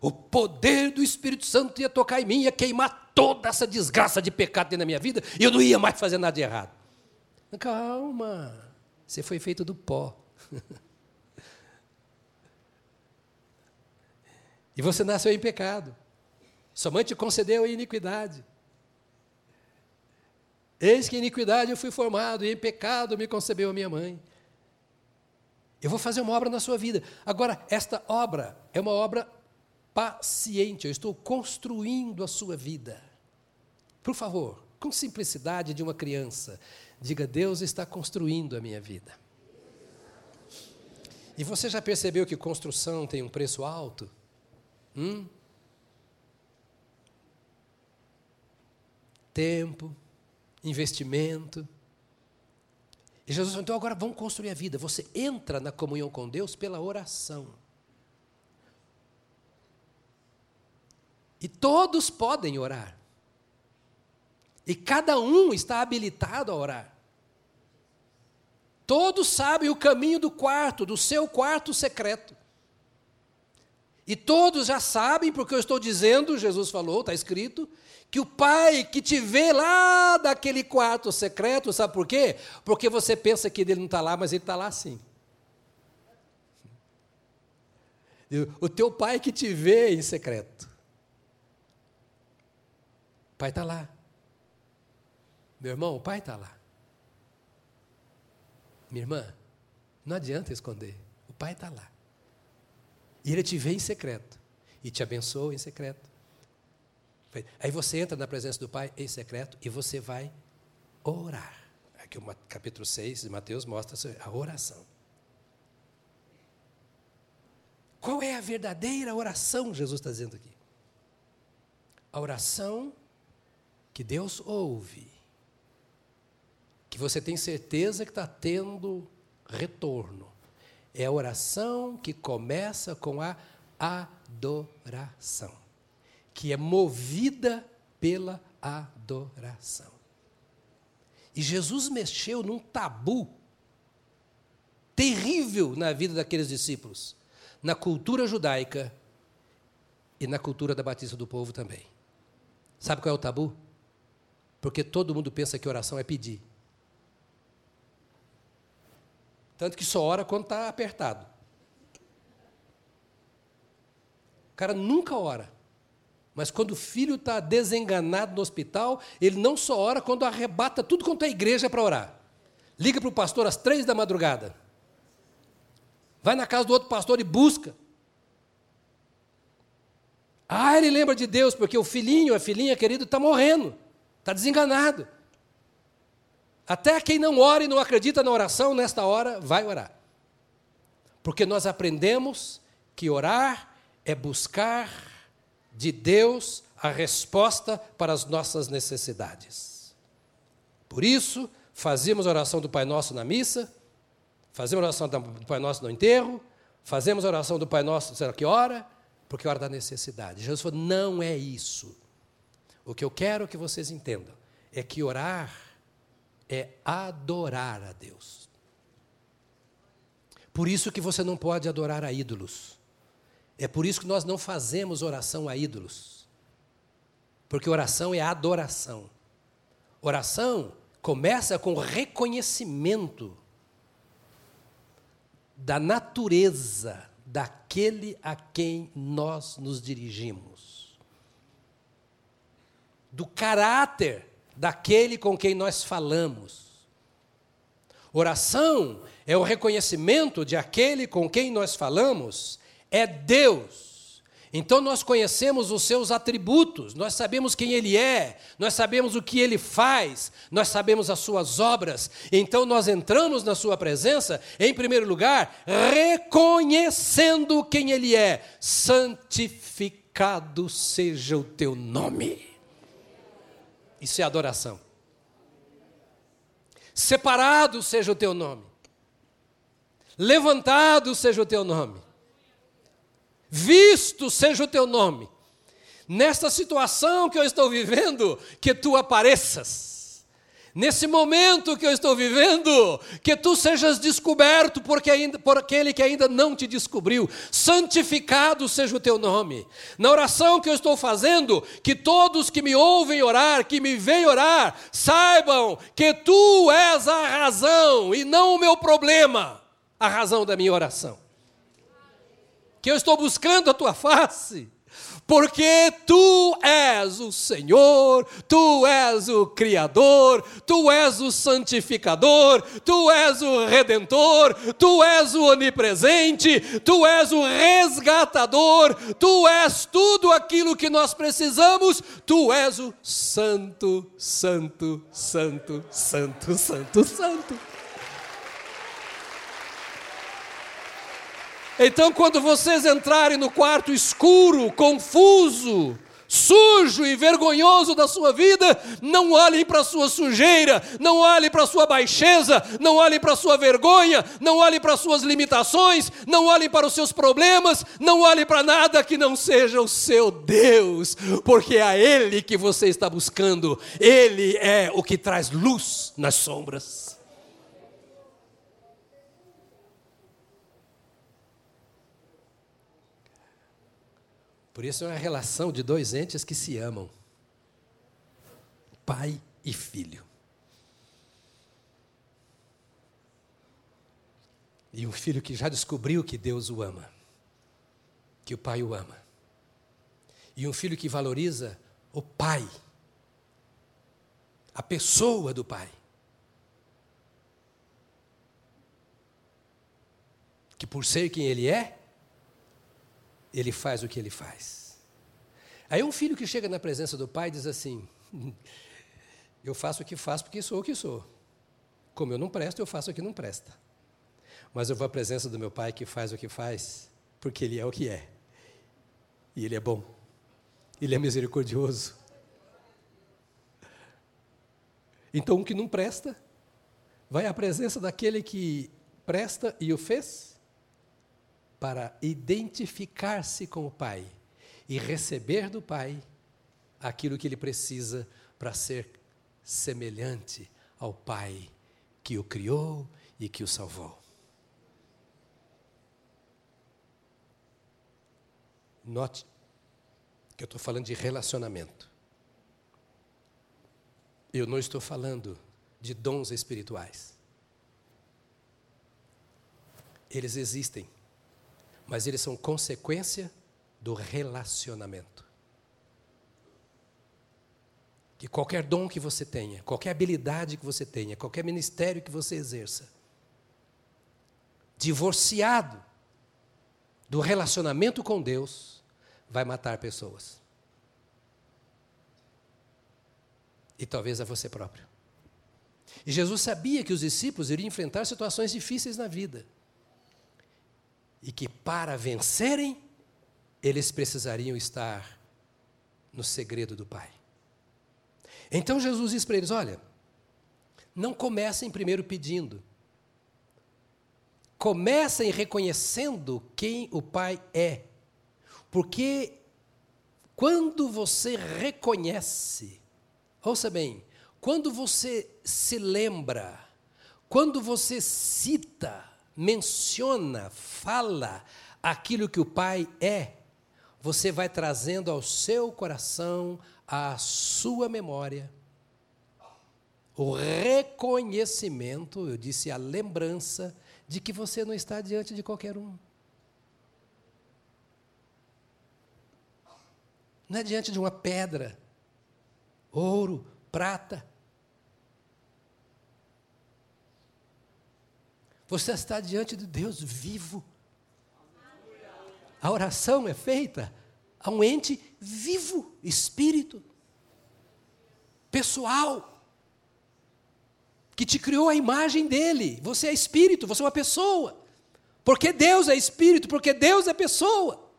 O poder do Espírito Santo ia tocar em mim, ia queimar toda essa desgraça de pecado dentro da minha vida e eu não ia mais fazer nada de errado. Calma, você foi feito do pó. e você nasceu em pecado. Sua mãe te concedeu a iniquidade. Eis que em iniquidade eu fui formado, e em pecado me concebeu a minha mãe. Eu vou fazer uma obra na sua vida. Agora, esta obra é uma obra paciente, eu estou construindo a sua vida. Por favor, com simplicidade de uma criança, diga: Deus está construindo a minha vida. E você já percebeu que construção tem um preço alto? Hum? Tempo, investimento. E Jesus falou: então agora vamos construir a vida. Você entra na comunhão com Deus pela oração. E todos podem orar. E cada um está habilitado a orar. Todos sabem o caminho do quarto, do seu quarto secreto. E todos já sabem, porque eu estou dizendo, Jesus falou, está escrito, que o pai que te vê lá daquele quarto secreto, sabe por quê? Porque você pensa que ele não está lá, mas ele está lá sim. O teu pai que te vê em secreto. O pai está lá. Meu irmão, o pai está lá. Minha irmã, não adianta esconder. O pai está lá. E ele te vê em secreto. E te abençoa em secreto. Aí você entra na presença do Pai em secreto e você vai orar. Aqui o capítulo 6 de Mateus mostra a oração. Qual é a verdadeira oração, Jesus está dizendo aqui? A oração que Deus ouve, que você tem certeza que está tendo retorno. É a oração que começa com a adoração, que é movida pela adoração. E Jesus mexeu num tabu terrível na vida daqueles discípulos, na cultura judaica e na cultura da batista do povo também. Sabe qual é o tabu? Porque todo mundo pensa que oração é pedir. Tanto que só ora quando está apertado. O cara nunca ora. Mas quando o filho está desenganado no hospital, ele não só ora quando arrebata tudo quanto é igreja para orar. Liga para o pastor às três da madrugada. Vai na casa do outro pastor e busca. Ah, ele lembra de Deus, porque o filhinho, a filhinha querido, está morrendo, está desenganado. Até quem não ora e não acredita na oração, nesta hora, vai orar. Porque nós aprendemos que orar é buscar de Deus a resposta para as nossas necessidades. Por isso, fazemos a oração do Pai Nosso na missa, fazemos a oração do Pai Nosso no enterro, fazemos a oração do Pai Nosso, será que hora? Porque é hora da necessidade. Jesus falou: não é isso. O que eu quero que vocês entendam é que orar é adorar a Deus. Por isso que você não pode adorar a ídolos. É por isso que nós não fazemos oração a ídolos. Porque oração é adoração. Oração começa com reconhecimento da natureza daquele a quem nós nos dirigimos, do caráter daquele com quem nós falamos. Oração é o reconhecimento de aquele com quem nós falamos, é Deus. Então nós conhecemos os seus atributos, nós sabemos quem ele é, nós sabemos o que ele faz, nós sabemos as suas obras. Então nós entramos na sua presença, em primeiro lugar, reconhecendo quem ele é. Santificado seja o teu nome. Isso é adoração. Separado seja o teu nome. Levantado seja o teu nome. Visto seja o teu nome. Nesta situação que eu estou vivendo, que tu apareças nesse momento que eu estou vivendo, que tu sejas descoberto porque ainda, por aquele que ainda não te descobriu. Santificado seja o teu nome. Na oração que eu estou fazendo, que todos que me ouvem orar, que me veem orar, saibam que tu és a razão e não o meu problema, a razão da minha oração. Que eu estou buscando a tua face porque tu és o Senhor, tu és o Criador, tu és o Santificador, tu és o Redentor, tu és o Onipresente, tu és o Resgatador, tu és tudo aquilo que nós precisamos, tu és o Santo, Santo, Santo, Santo, Santo, Santo. Então, quando vocês entrarem no quarto escuro, confuso, sujo e vergonhoso da sua vida, não olhem para a sua sujeira, não olhem para a sua baixeza, não olhem para a sua vergonha, não olhem para as suas limitações, não olhem para os seus problemas, não olhem para nada que não seja o seu Deus, porque é a Ele que você está buscando, Ele é o que traz luz nas sombras. Por isso é uma relação de dois entes que se amam: pai e filho. E um filho que já descobriu que Deus o ama, que o pai o ama. E um filho que valoriza o pai, a pessoa do pai. Que por ser quem ele é, ele faz o que ele faz. Aí um filho que chega na presença do pai diz assim: Eu faço o que faço porque sou o que sou. Como eu não presto, eu faço o que não presta. Mas eu vou à presença do meu pai que faz o que faz, porque ele é o que é. E ele é bom. Ele é misericordioso. Então, o que não presta, vai à presença daquele que presta e o fez, para identificar-se com o Pai e receber do Pai aquilo que ele precisa para ser semelhante ao Pai que o criou e que o salvou. Note que eu estou falando de relacionamento. Eu não estou falando de dons espirituais. Eles existem, mas eles são consequência do relacionamento. Que qualquer dom que você tenha, qualquer habilidade que você tenha, qualquer ministério que você exerça, divorciado do relacionamento com Deus, vai matar pessoas. E talvez a você próprio. E Jesus sabia que os discípulos iriam enfrentar situações difíceis na vida. E que para vencerem, eles precisariam estar no segredo do Pai. Então Jesus diz para eles: olha, não comecem primeiro pedindo. Comecem reconhecendo quem o Pai é porque quando você reconhece, ouça bem, quando você se lembra, quando você cita, menciona, fala aquilo que o Pai é, você vai trazendo ao seu coração, à sua memória, o reconhecimento, eu disse a lembrança, de que você não está diante de qualquer um. Não é diante de uma pedra, ouro, prata. Você está diante de Deus vivo. A oração é feita a um ente vivo, espírito, pessoal, que te criou a imagem dele. Você é espírito, você é uma pessoa. Porque Deus é espírito, porque Deus é pessoa.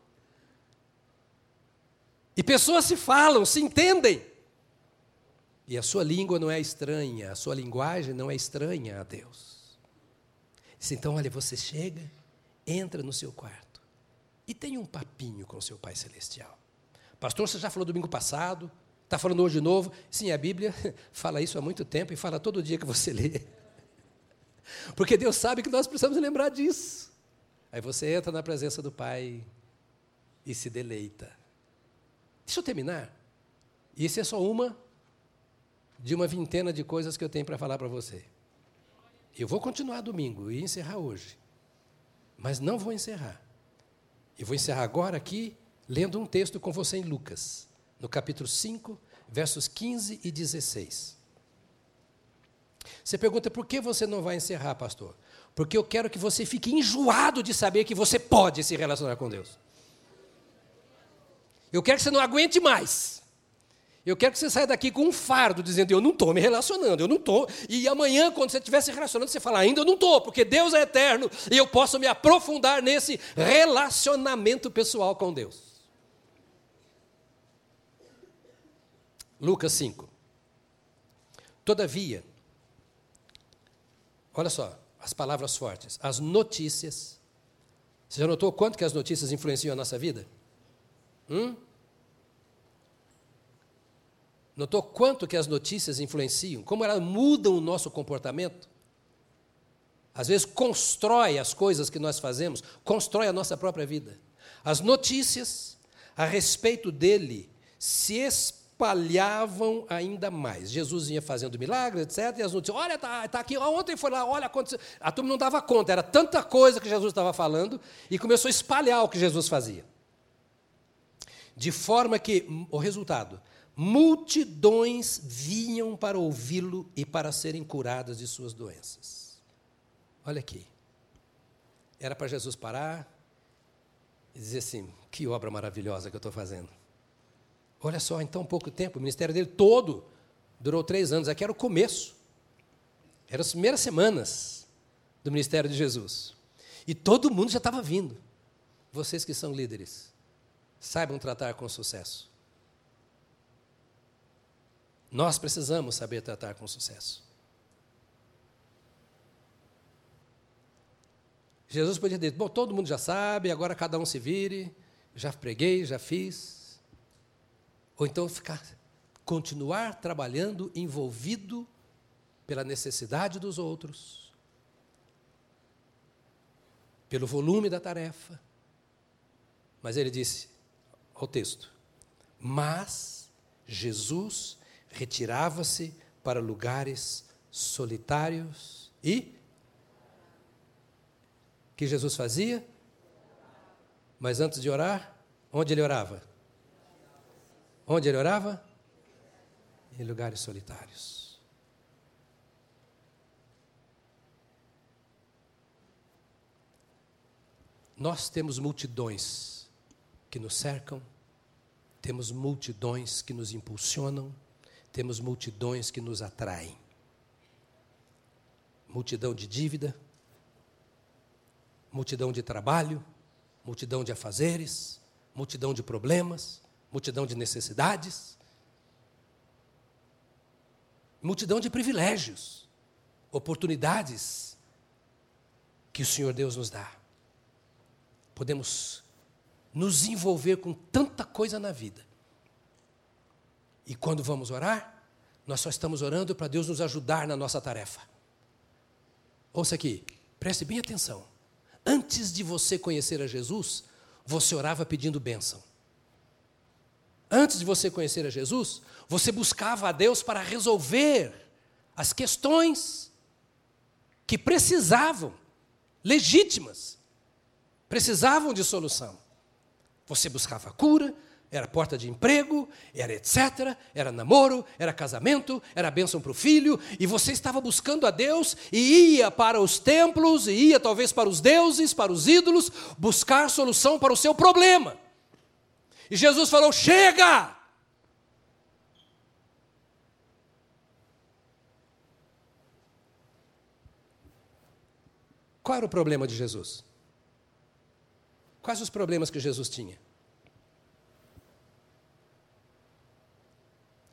E pessoas se falam, se entendem. E a sua língua não é estranha, a sua linguagem não é estranha a Deus. Então, olha, você chega, entra no seu quarto e tem um papinho com o seu Pai Celestial. Pastor, você já falou domingo passado, está falando hoje de novo? Sim, a Bíblia fala isso há muito tempo e fala todo dia que você lê. Porque Deus sabe que nós precisamos lembrar disso. Aí você entra na presença do Pai e se deleita. Deixa eu terminar. Isso é só uma de uma vintena de coisas que eu tenho para falar para você. Eu vou continuar domingo e encerrar hoje. Mas não vou encerrar. Eu vou encerrar agora aqui, lendo um texto com você em Lucas, no capítulo 5, versos 15 e 16. Você pergunta por que você não vai encerrar, pastor? Porque eu quero que você fique enjoado de saber que você pode se relacionar com Deus. Eu quero que você não aguente mais. Eu quero que você saia daqui com um fardo, dizendo: Eu não estou me relacionando, eu não estou. E amanhã, quando você estiver se relacionando, você fala: Ainda eu não estou, porque Deus é eterno e eu posso me aprofundar nesse relacionamento pessoal com Deus. Lucas 5. Todavia, olha só, as palavras fortes, as notícias. Você já notou quanto que as notícias influenciam a nossa vida? Hum? Notou quanto que as notícias influenciam? Como elas mudam o nosso comportamento? Às vezes constrói as coisas que nós fazemos, constrói a nossa própria vida. As notícias, a respeito dele se espalhavam ainda mais. Jesus vinha fazendo milagres, etc. E as notícias, olha, está tá aqui, ontem foi lá, olha, aconteceu. A turma não dava conta, era tanta coisa que Jesus estava falando e começou a espalhar o que Jesus fazia. De forma que, o resultado, multidões vinham para ouvi-lo e para serem curadas de suas doenças. Olha aqui. Era para Jesus parar e dizer assim: que obra maravilhosa que eu estou fazendo. Olha só, em tão pouco tempo, o ministério dele todo durou três anos. Aqui era o começo. Eram as primeiras semanas do ministério de Jesus. E todo mundo já estava vindo. Vocês que são líderes, saibam tratar com sucesso. Nós precisamos saber tratar com sucesso. Jesus podia dizer: bom, todo mundo já sabe, agora cada um se vire, já preguei, já fiz. Ou então ficar, continuar trabalhando envolvido pela necessidade dos outros, pelo volume da tarefa. Mas ele disse ao texto: Mas Jesus retirava-se para lugares solitários e que Jesus fazia? Mas antes de orar, onde ele orava? Onde ele orava? Em lugares solitários. Nós temos multidões que nos cercam, temos multidões que nos impulsionam, temos multidões que nos atraem. Multidão de dívida, multidão de trabalho, multidão de afazeres, multidão de problemas, multidão de necessidades, multidão de privilégios, oportunidades que o Senhor Deus nos dá. Podemos nos envolver com tanta coisa na vida. E quando vamos orar, nós só estamos orando para Deus nos ajudar na nossa tarefa. Ouça aqui, preste bem atenção. Antes de você conhecer a Jesus, você orava pedindo bênção. Antes de você conhecer a Jesus, você buscava a Deus para resolver as questões que precisavam, legítimas, precisavam de solução. Você buscava cura, era porta de emprego, era etc., era namoro, era casamento, era bênção para o filho, e você estava buscando a Deus e ia para os templos, e ia talvez para os deuses, para os ídolos, buscar solução para o seu problema. E Jesus falou: chega! Qual era o problema de Jesus? Quais os problemas que Jesus tinha?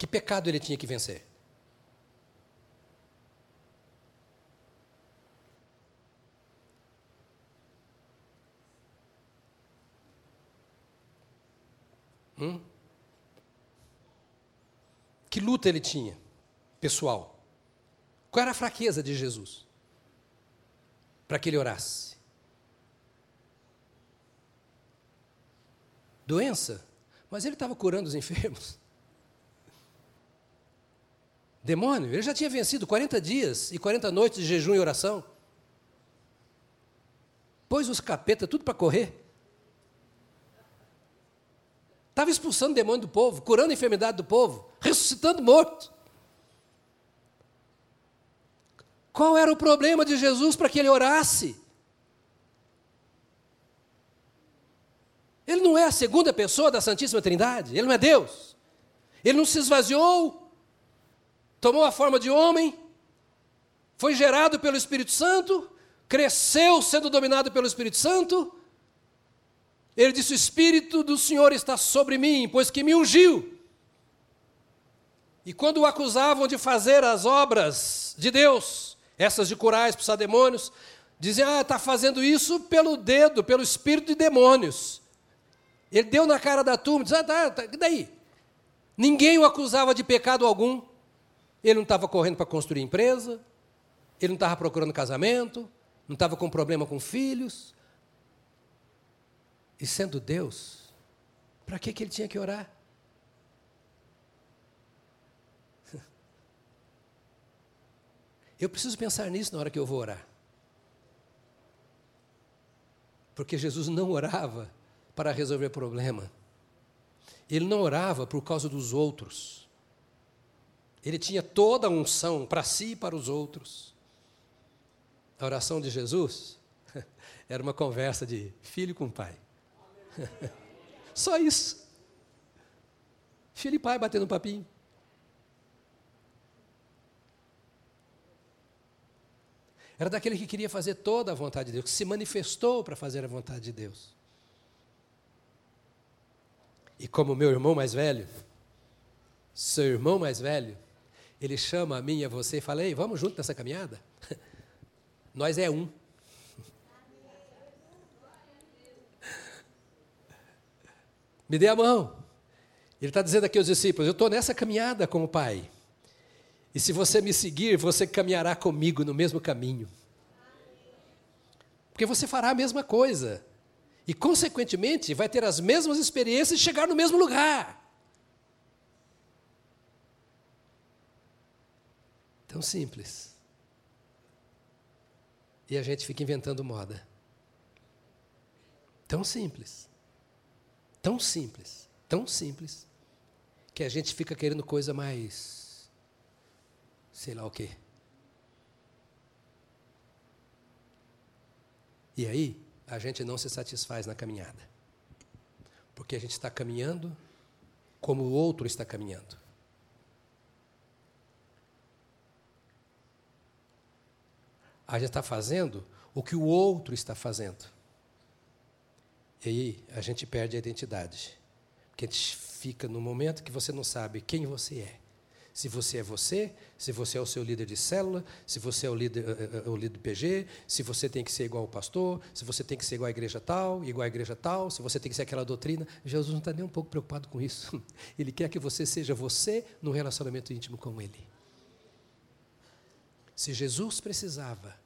Que pecado ele tinha que vencer? Hum? Que luta ele tinha, pessoal? Qual era a fraqueza de Jesus? Para que ele orasse? Doença? Mas ele estava curando os enfermos. Demônio, ele já tinha vencido 40 dias e 40 noites de jejum e oração. Pôs os capeta tudo para correr. Estava expulsando demônio do povo, curando a enfermidade do povo, ressuscitando morto. Qual era o problema de Jesus para que ele orasse? Ele não é a segunda pessoa da Santíssima Trindade, ele não é Deus. Ele não se esvaziou tomou a forma de homem, foi gerado pelo Espírito Santo, cresceu sendo dominado pelo Espírito Santo. Ele disse: O Espírito do Senhor está sobre mim, pois que me ungiu. E quando o acusavam de fazer as obras de Deus, essas de curar, expulsar demônios, diziam: Ah, está fazendo isso pelo dedo, pelo espírito de demônios. Ele deu na cara da turma, disse: Ah, tá, tá, e daí? Ninguém o acusava de pecado algum. Ele não estava correndo para construir empresa, ele não estava procurando casamento, não estava com problema com filhos. E sendo Deus, Para que, que ele tinha que orar? Eu preciso pensar nisso na hora que eu vou orar. Porque Jesus não orava para resolver problema. Ele não orava por causa dos outros. Ele tinha toda a unção para si e para os outros. A oração de Jesus era uma conversa de filho com pai. Só isso. Filho e pai batendo um papinho. Era daquele que queria fazer toda a vontade de Deus, que se manifestou para fazer a vontade de Deus. E como meu irmão mais velho, seu irmão mais velho, ele chama a mim e a você e fala: Ei, vamos junto nessa caminhada? Nós é um. Me dê a mão. Ele está dizendo aqui aos discípulos: Eu estou nessa caminhada com o Pai. E se você me seguir, você caminhará comigo no mesmo caminho. Porque você fará a mesma coisa. E, consequentemente, vai ter as mesmas experiências e chegar no mesmo lugar. Tão simples. E a gente fica inventando moda. Tão simples. Tão simples. Tão simples. Que a gente fica querendo coisa mais sei lá o quê. E aí, a gente não se satisfaz na caminhada. Porque a gente está caminhando como o outro está caminhando. A gente está fazendo o que o outro está fazendo. E aí a gente perde a identidade. Porque a gente fica no momento que você não sabe quem você é se você é você, se você é o seu líder de célula, se você é o líder, uh, uh, o líder do PG, se você tem que ser igual ao pastor, se você tem que ser igual à igreja tal, igual à igreja tal, se você tem que ser aquela doutrina. Jesus não está nem um pouco preocupado com isso. Ele quer que você seja você no relacionamento íntimo com Ele. Se Jesus precisava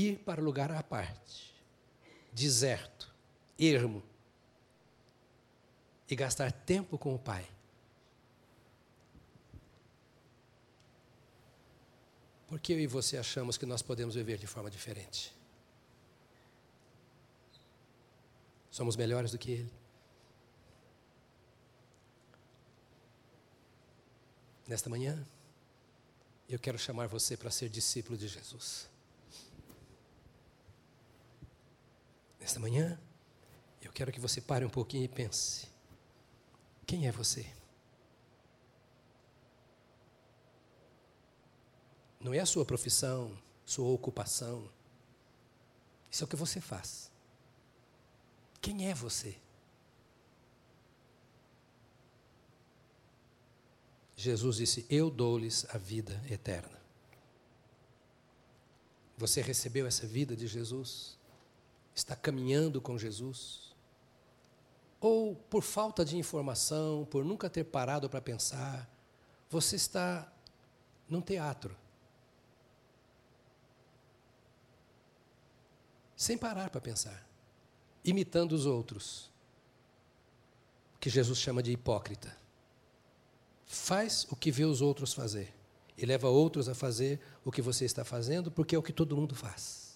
ir para lugar à parte, deserto, ermo, e gastar tempo com o Pai, Por que eu e você achamos que nós podemos viver de forma diferente? Somos melhores do que Ele. Nesta manhã, eu quero chamar você para ser discípulo de Jesus. Nesta manhã, eu quero que você pare um pouquinho e pense: quem é você? Não é a sua profissão, sua ocupação. Isso é o que você faz. Quem é você? Jesus disse: Eu dou-lhes a vida eterna. Você recebeu essa vida de Jesus? Está caminhando com Jesus? Ou por falta de informação, por nunca ter parado para pensar, você está num teatro sem parar para pensar, imitando os outros, que Jesus chama de hipócrita. Faz o que vê os outros fazer e leva outros a fazer o que você está fazendo, porque é o que todo mundo faz.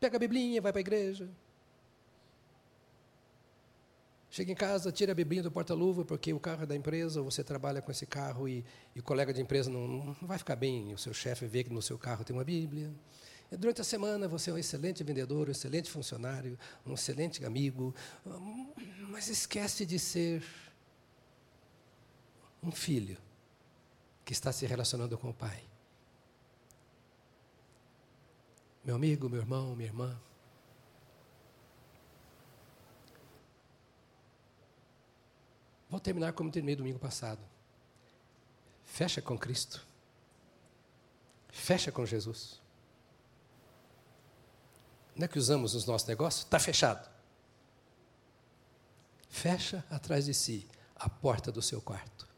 Pega a biblinha, vai para a igreja. Chega em casa, tira a biblinha do porta-luva, porque o carro é da empresa, você trabalha com esse carro e, e o colega de empresa não, não vai ficar bem, o seu chefe vê que no seu carro tem uma Bíblia. Durante a semana você é um excelente vendedor, um excelente funcionário, um excelente amigo, mas esquece de ser um filho que está se relacionando com o pai. Meu amigo, meu irmão, minha irmã. Vou terminar como terminei domingo passado. Fecha com Cristo. Fecha com Jesus. Não é que usamos nos nossos negócios? Está fechado. Fecha atrás de si a porta do seu quarto.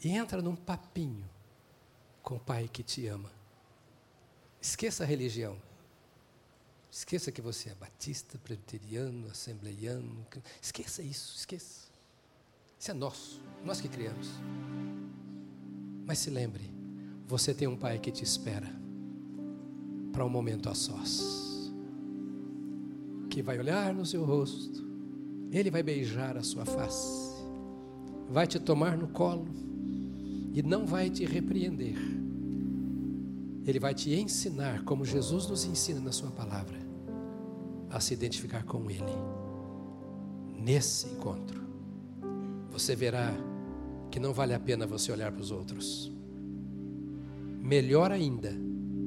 E entra num papinho com o Pai que te ama. Esqueça a religião. Esqueça que você é batista, presbiteriano, assembleiano. Esqueça isso, esqueça. Isso é nosso, nós que criamos. Mas se lembre, você tem um pai que te espera para um momento a sós. Que vai olhar no seu rosto, ele vai beijar a sua face, vai te tomar no colo e não vai te repreender. Ele vai te ensinar, como Jesus nos ensina na Sua palavra, a se identificar com Ele. Nesse encontro, você verá que não vale a pena você olhar para os outros. Melhor ainda,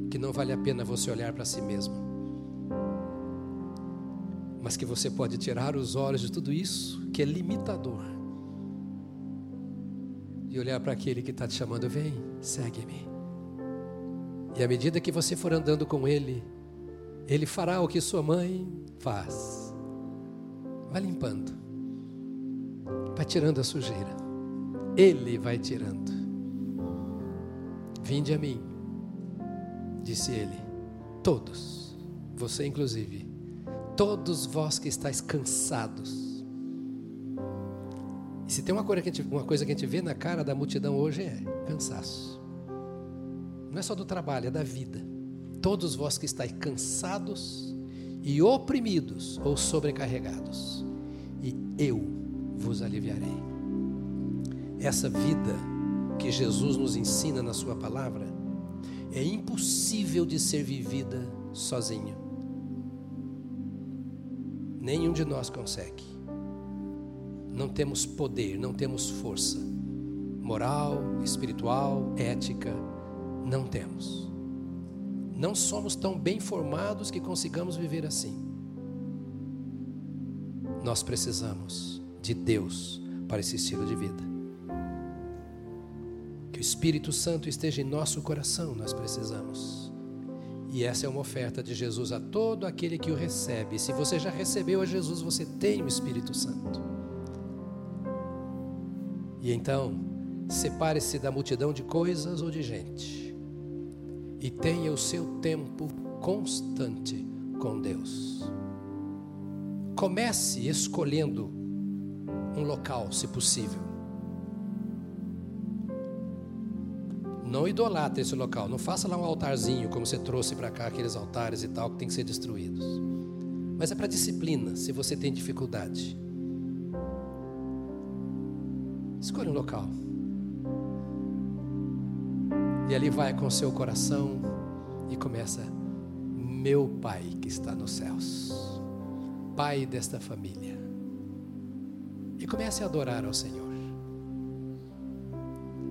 que não vale a pena você olhar para si mesmo. Mas que você pode tirar os olhos de tudo isso que é limitador e olhar para aquele que está te chamando: vem, segue-me. E à medida que você for andando com Ele, Ele fará o que sua mãe faz. Vai limpando, vai tirando a sujeira. Ele vai tirando. Vinde a mim, disse ele, todos, você inclusive, todos vós que estáis cansados. E se tem uma coisa, que a gente, uma coisa que a gente vê na cara da multidão hoje é cansaço. Não é só do trabalho, é da vida. Todos vós que estáis cansados e oprimidos ou sobrecarregados, e eu vos aliviarei. Essa vida que Jesus nos ensina na Sua palavra é impossível de ser vivida sozinho. Nenhum de nós consegue. Não temos poder, não temos força moral, espiritual, ética não temos. Não somos tão bem formados que consigamos viver assim. Nós precisamos de Deus para esse estilo de vida. Que o Espírito Santo esteja em nosso coração, nós precisamos. E essa é uma oferta de Jesus a todo aquele que o recebe. Se você já recebeu a Jesus, você tem o Espírito Santo. E então, separe-se da multidão de coisas ou de gente e tenha o seu tempo constante com Deus. Comece escolhendo um local, se possível. Não idolatre esse local, não faça lá um altarzinho como você trouxe para cá aqueles altares e tal que tem que ser destruídos. Mas é para disciplina, se você tem dificuldade. Escolha um local. E ali vai com seu coração e começa: Meu Pai que está nos céus, Pai desta família. E comece a adorar ao Senhor.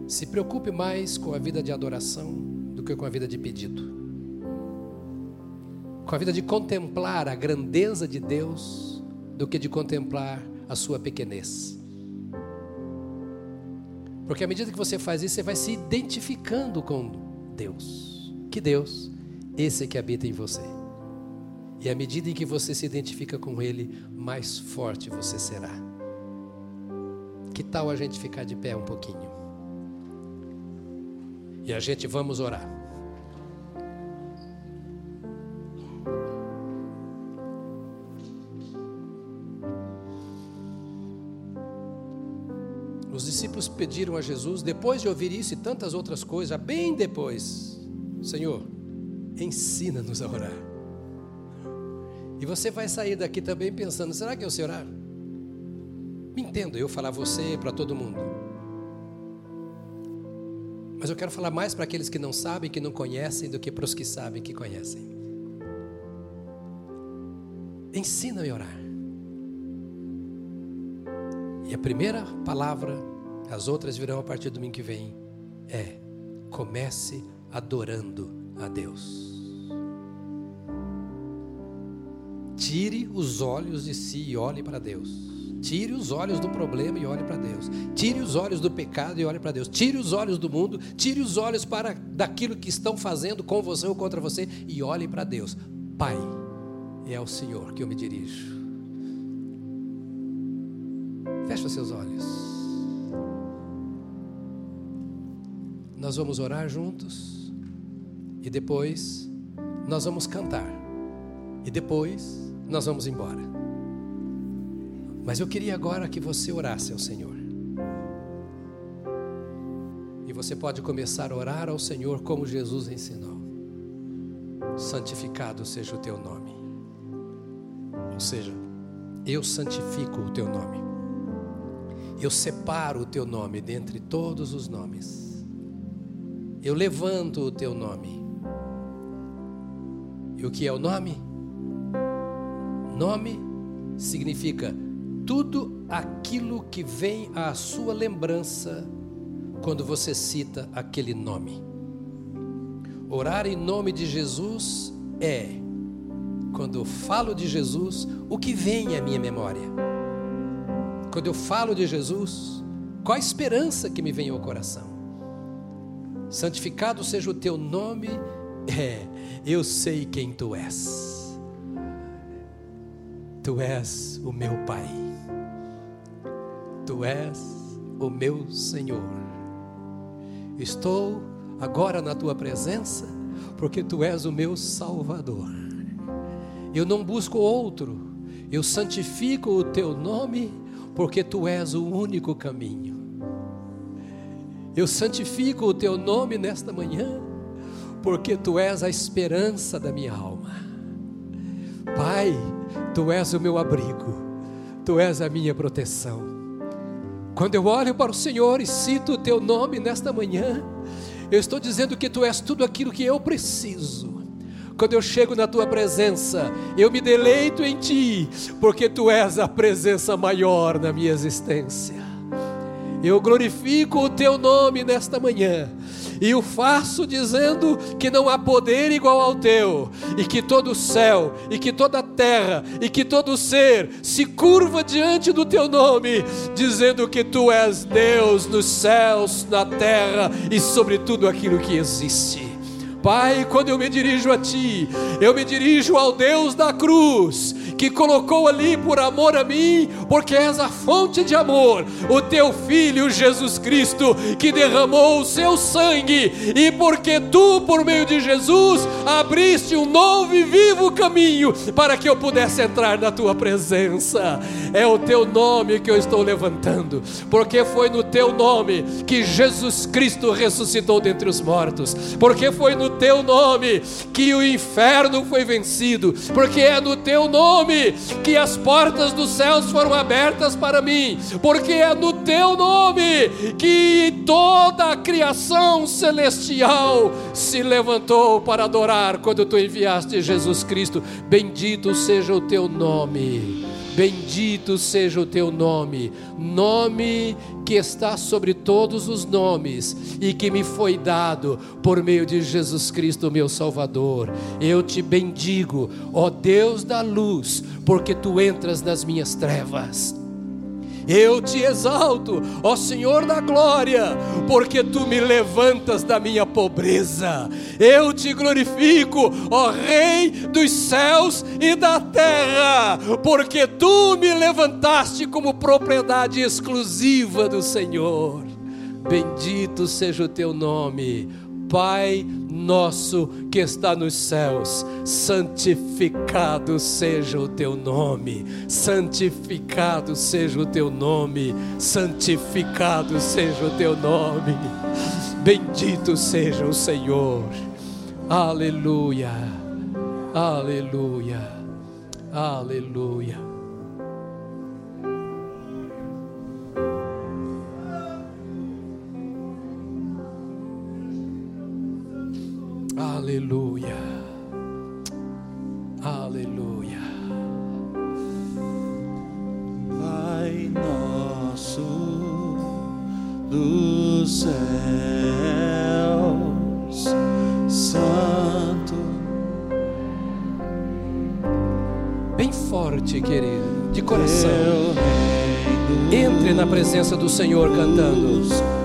Se preocupe mais com a vida de adoração do que com a vida de pedido. Com a vida de contemplar a grandeza de Deus do que de contemplar a sua pequenez. Porque à medida que você faz isso, você vai se identificando com Deus. Que Deus? Esse que habita em você. E à medida em que você se identifica com Ele, mais forte você será. Que tal a gente ficar de pé um pouquinho? E a gente vamos orar. Pediram a Jesus, depois de ouvir isso e tantas outras coisas, bem depois: Senhor, ensina-nos a orar. E você vai sair daqui também pensando: será que eu sei orar? Me entendo, eu falar você para todo mundo. Mas eu quero falar mais para aqueles que não sabem, que não conhecem, do que para os que sabem, que conhecem. Ensina-me a orar. E a primeira palavra as outras virão a partir do domingo que vem. É, comece adorando a Deus. Tire os olhos de si e olhe para Deus. Tire os olhos do problema e olhe para Deus. Tire os olhos do pecado e olhe para Deus. Tire os olhos do mundo, tire os olhos para daquilo que estão fazendo com você ou contra você e olhe para Deus. Pai, é ao Senhor que eu me dirijo. Feche seus olhos. Nós vamos orar juntos e depois nós vamos cantar. E depois nós vamos embora. Mas eu queria agora que você orasse ao Senhor. E você pode começar a orar ao Senhor como Jesus ensinou. Santificado seja o teu nome. Ou seja, eu santifico o teu nome. Eu separo o teu nome dentre todos os nomes. Eu levanto o teu nome. E o que é o nome? Nome significa tudo aquilo que vem à sua lembrança quando você cita aquele nome. Orar em nome de Jesus é, quando eu falo de Jesus, o que vem à minha memória. Quando eu falo de Jesus, qual a esperança que me vem ao coração? Santificado seja o teu nome, é, eu sei quem tu és. Tu és o meu Pai, tu és o meu Senhor. Estou agora na tua presença, porque tu és o meu Salvador. Eu não busco outro, eu santifico o teu nome, porque tu és o único caminho. Eu santifico o teu nome nesta manhã, porque tu és a esperança da minha alma. Pai, tu és o meu abrigo, tu és a minha proteção. Quando eu olho para o Senhor e cito o teu nome nesta manhã, eu estou dizendo que tu és tudo aquilo que eu preciso. Quando eu chego na tua presença, eu me deleito em ti, porque tu és a presença maior na minha existência. Eu glorifico o teu nome nesta manhã e o faço dizendo que não há poder igual ao teu, e que todo o céu, e que toda a terra, e que todo ser se curva diante do teu nome, dizendo que tu és Deus nos céus, na terra e sobre tudo aquilo que existe. Pai, quando eu me dirijo a Ti, eu me dirijo ao Deus da cruz, que colocou ali por amor a mim, porque és a fonte de amor, o Teu Filho Jesus Cristo, que derramou o Seu sangue, e porque Tu, por meio de Jesus, abriste um novo e vivo caminho para que eu pudesse entrar na Tua presença. É o Teu nome que eu estou levantando, porque foi no Teu nome que Jesus Cristo ressuscitou dentre os mortos, porque foi no teu nome que o inferno foi vencido, porque é no teu nome que as portas dos céus foram abertas para mim, porque é no teu nome que toda a criação celestial se levantou para adorar quando tu enviaste Jesus Cristo. Bendito seja o teu nome. Bendito seja o teu nome, nome que está sobre todos os nomes e que me foi dado por meio de Jesus Cristo, meu Salvador. Eu te bendigo, ó Deus da luz, porque tu entras nas minhas trevas. Eu te exalto, ó Senhor da glória, porque tu me levantas da minha pobreza. Eu te glorifico, ó Rei dos céus e da terra, porque tu me levantaste como propriedade exclusiva do Senhor. Bendito seja o teu nome, Pai nosso que está nos céus, santificado seja o teu nome, santificado seja o teu nome, santificado seja o teu nome, bendito seja o Senhor, aleluia, aleluia, aleluia. Aleluia. Aleluia. Pai nosso dos céus, Santo. Bem forte, querido, de coração. Entre na presença do Senhor cantando.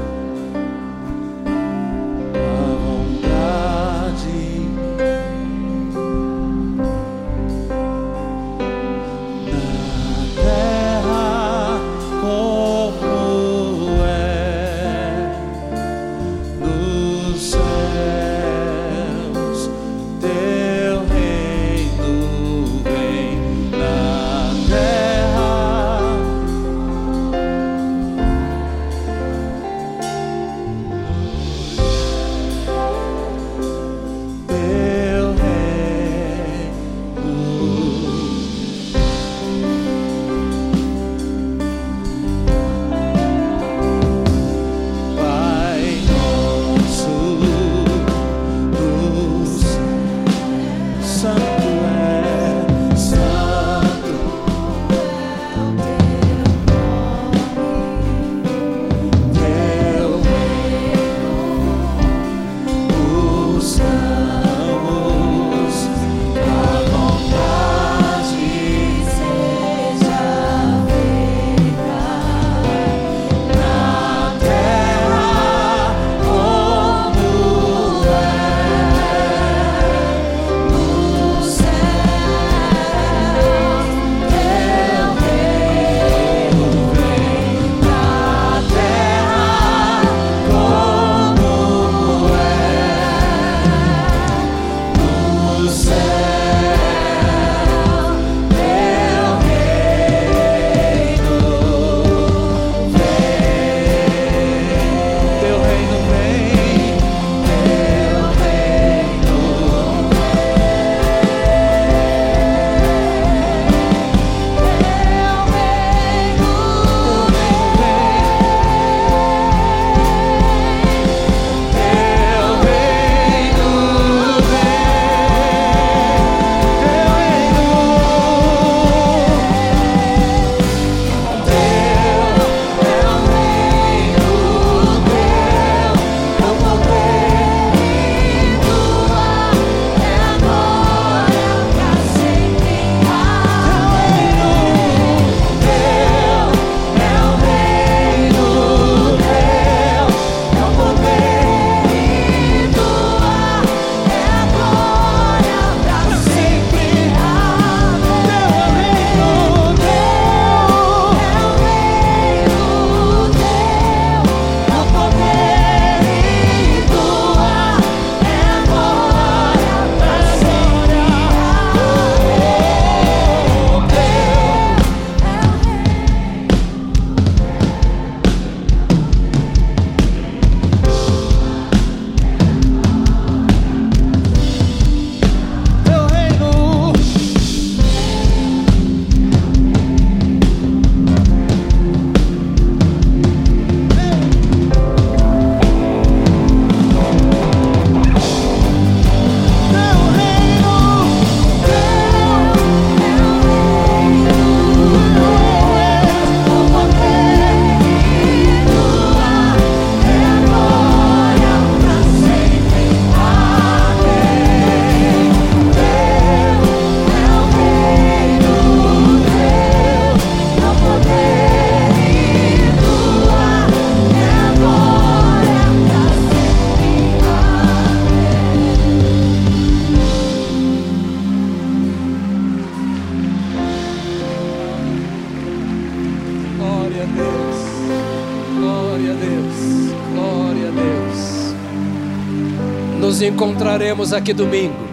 Encontraremos aqui domingo.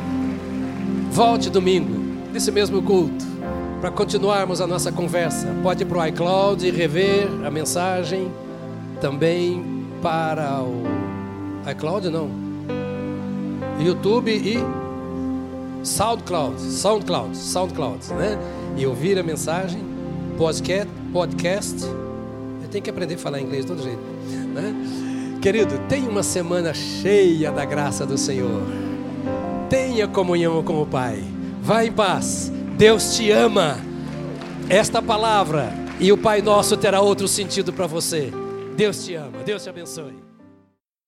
Volte domingo, nesse mesmo culto, para continuarmos a nossa conversa. Pode ir para o iCloud e rever a mensagem. Também para o iCloud, não. YouTube e SoundCloud, SoundCloud, SoundCloud, né? E ouvir a mensagem, podcast, podcast. Eu tenho que aprender a falar inglês de todo jeito? Querido, tenha uma semana cheia da graça do Senhor. Tenha comunhão com o Pai. Vá em paz. Deus te ama. Esta palavra e o Pai Nosso terá outro sentido para você. Deus te ama. Deus te abençoe.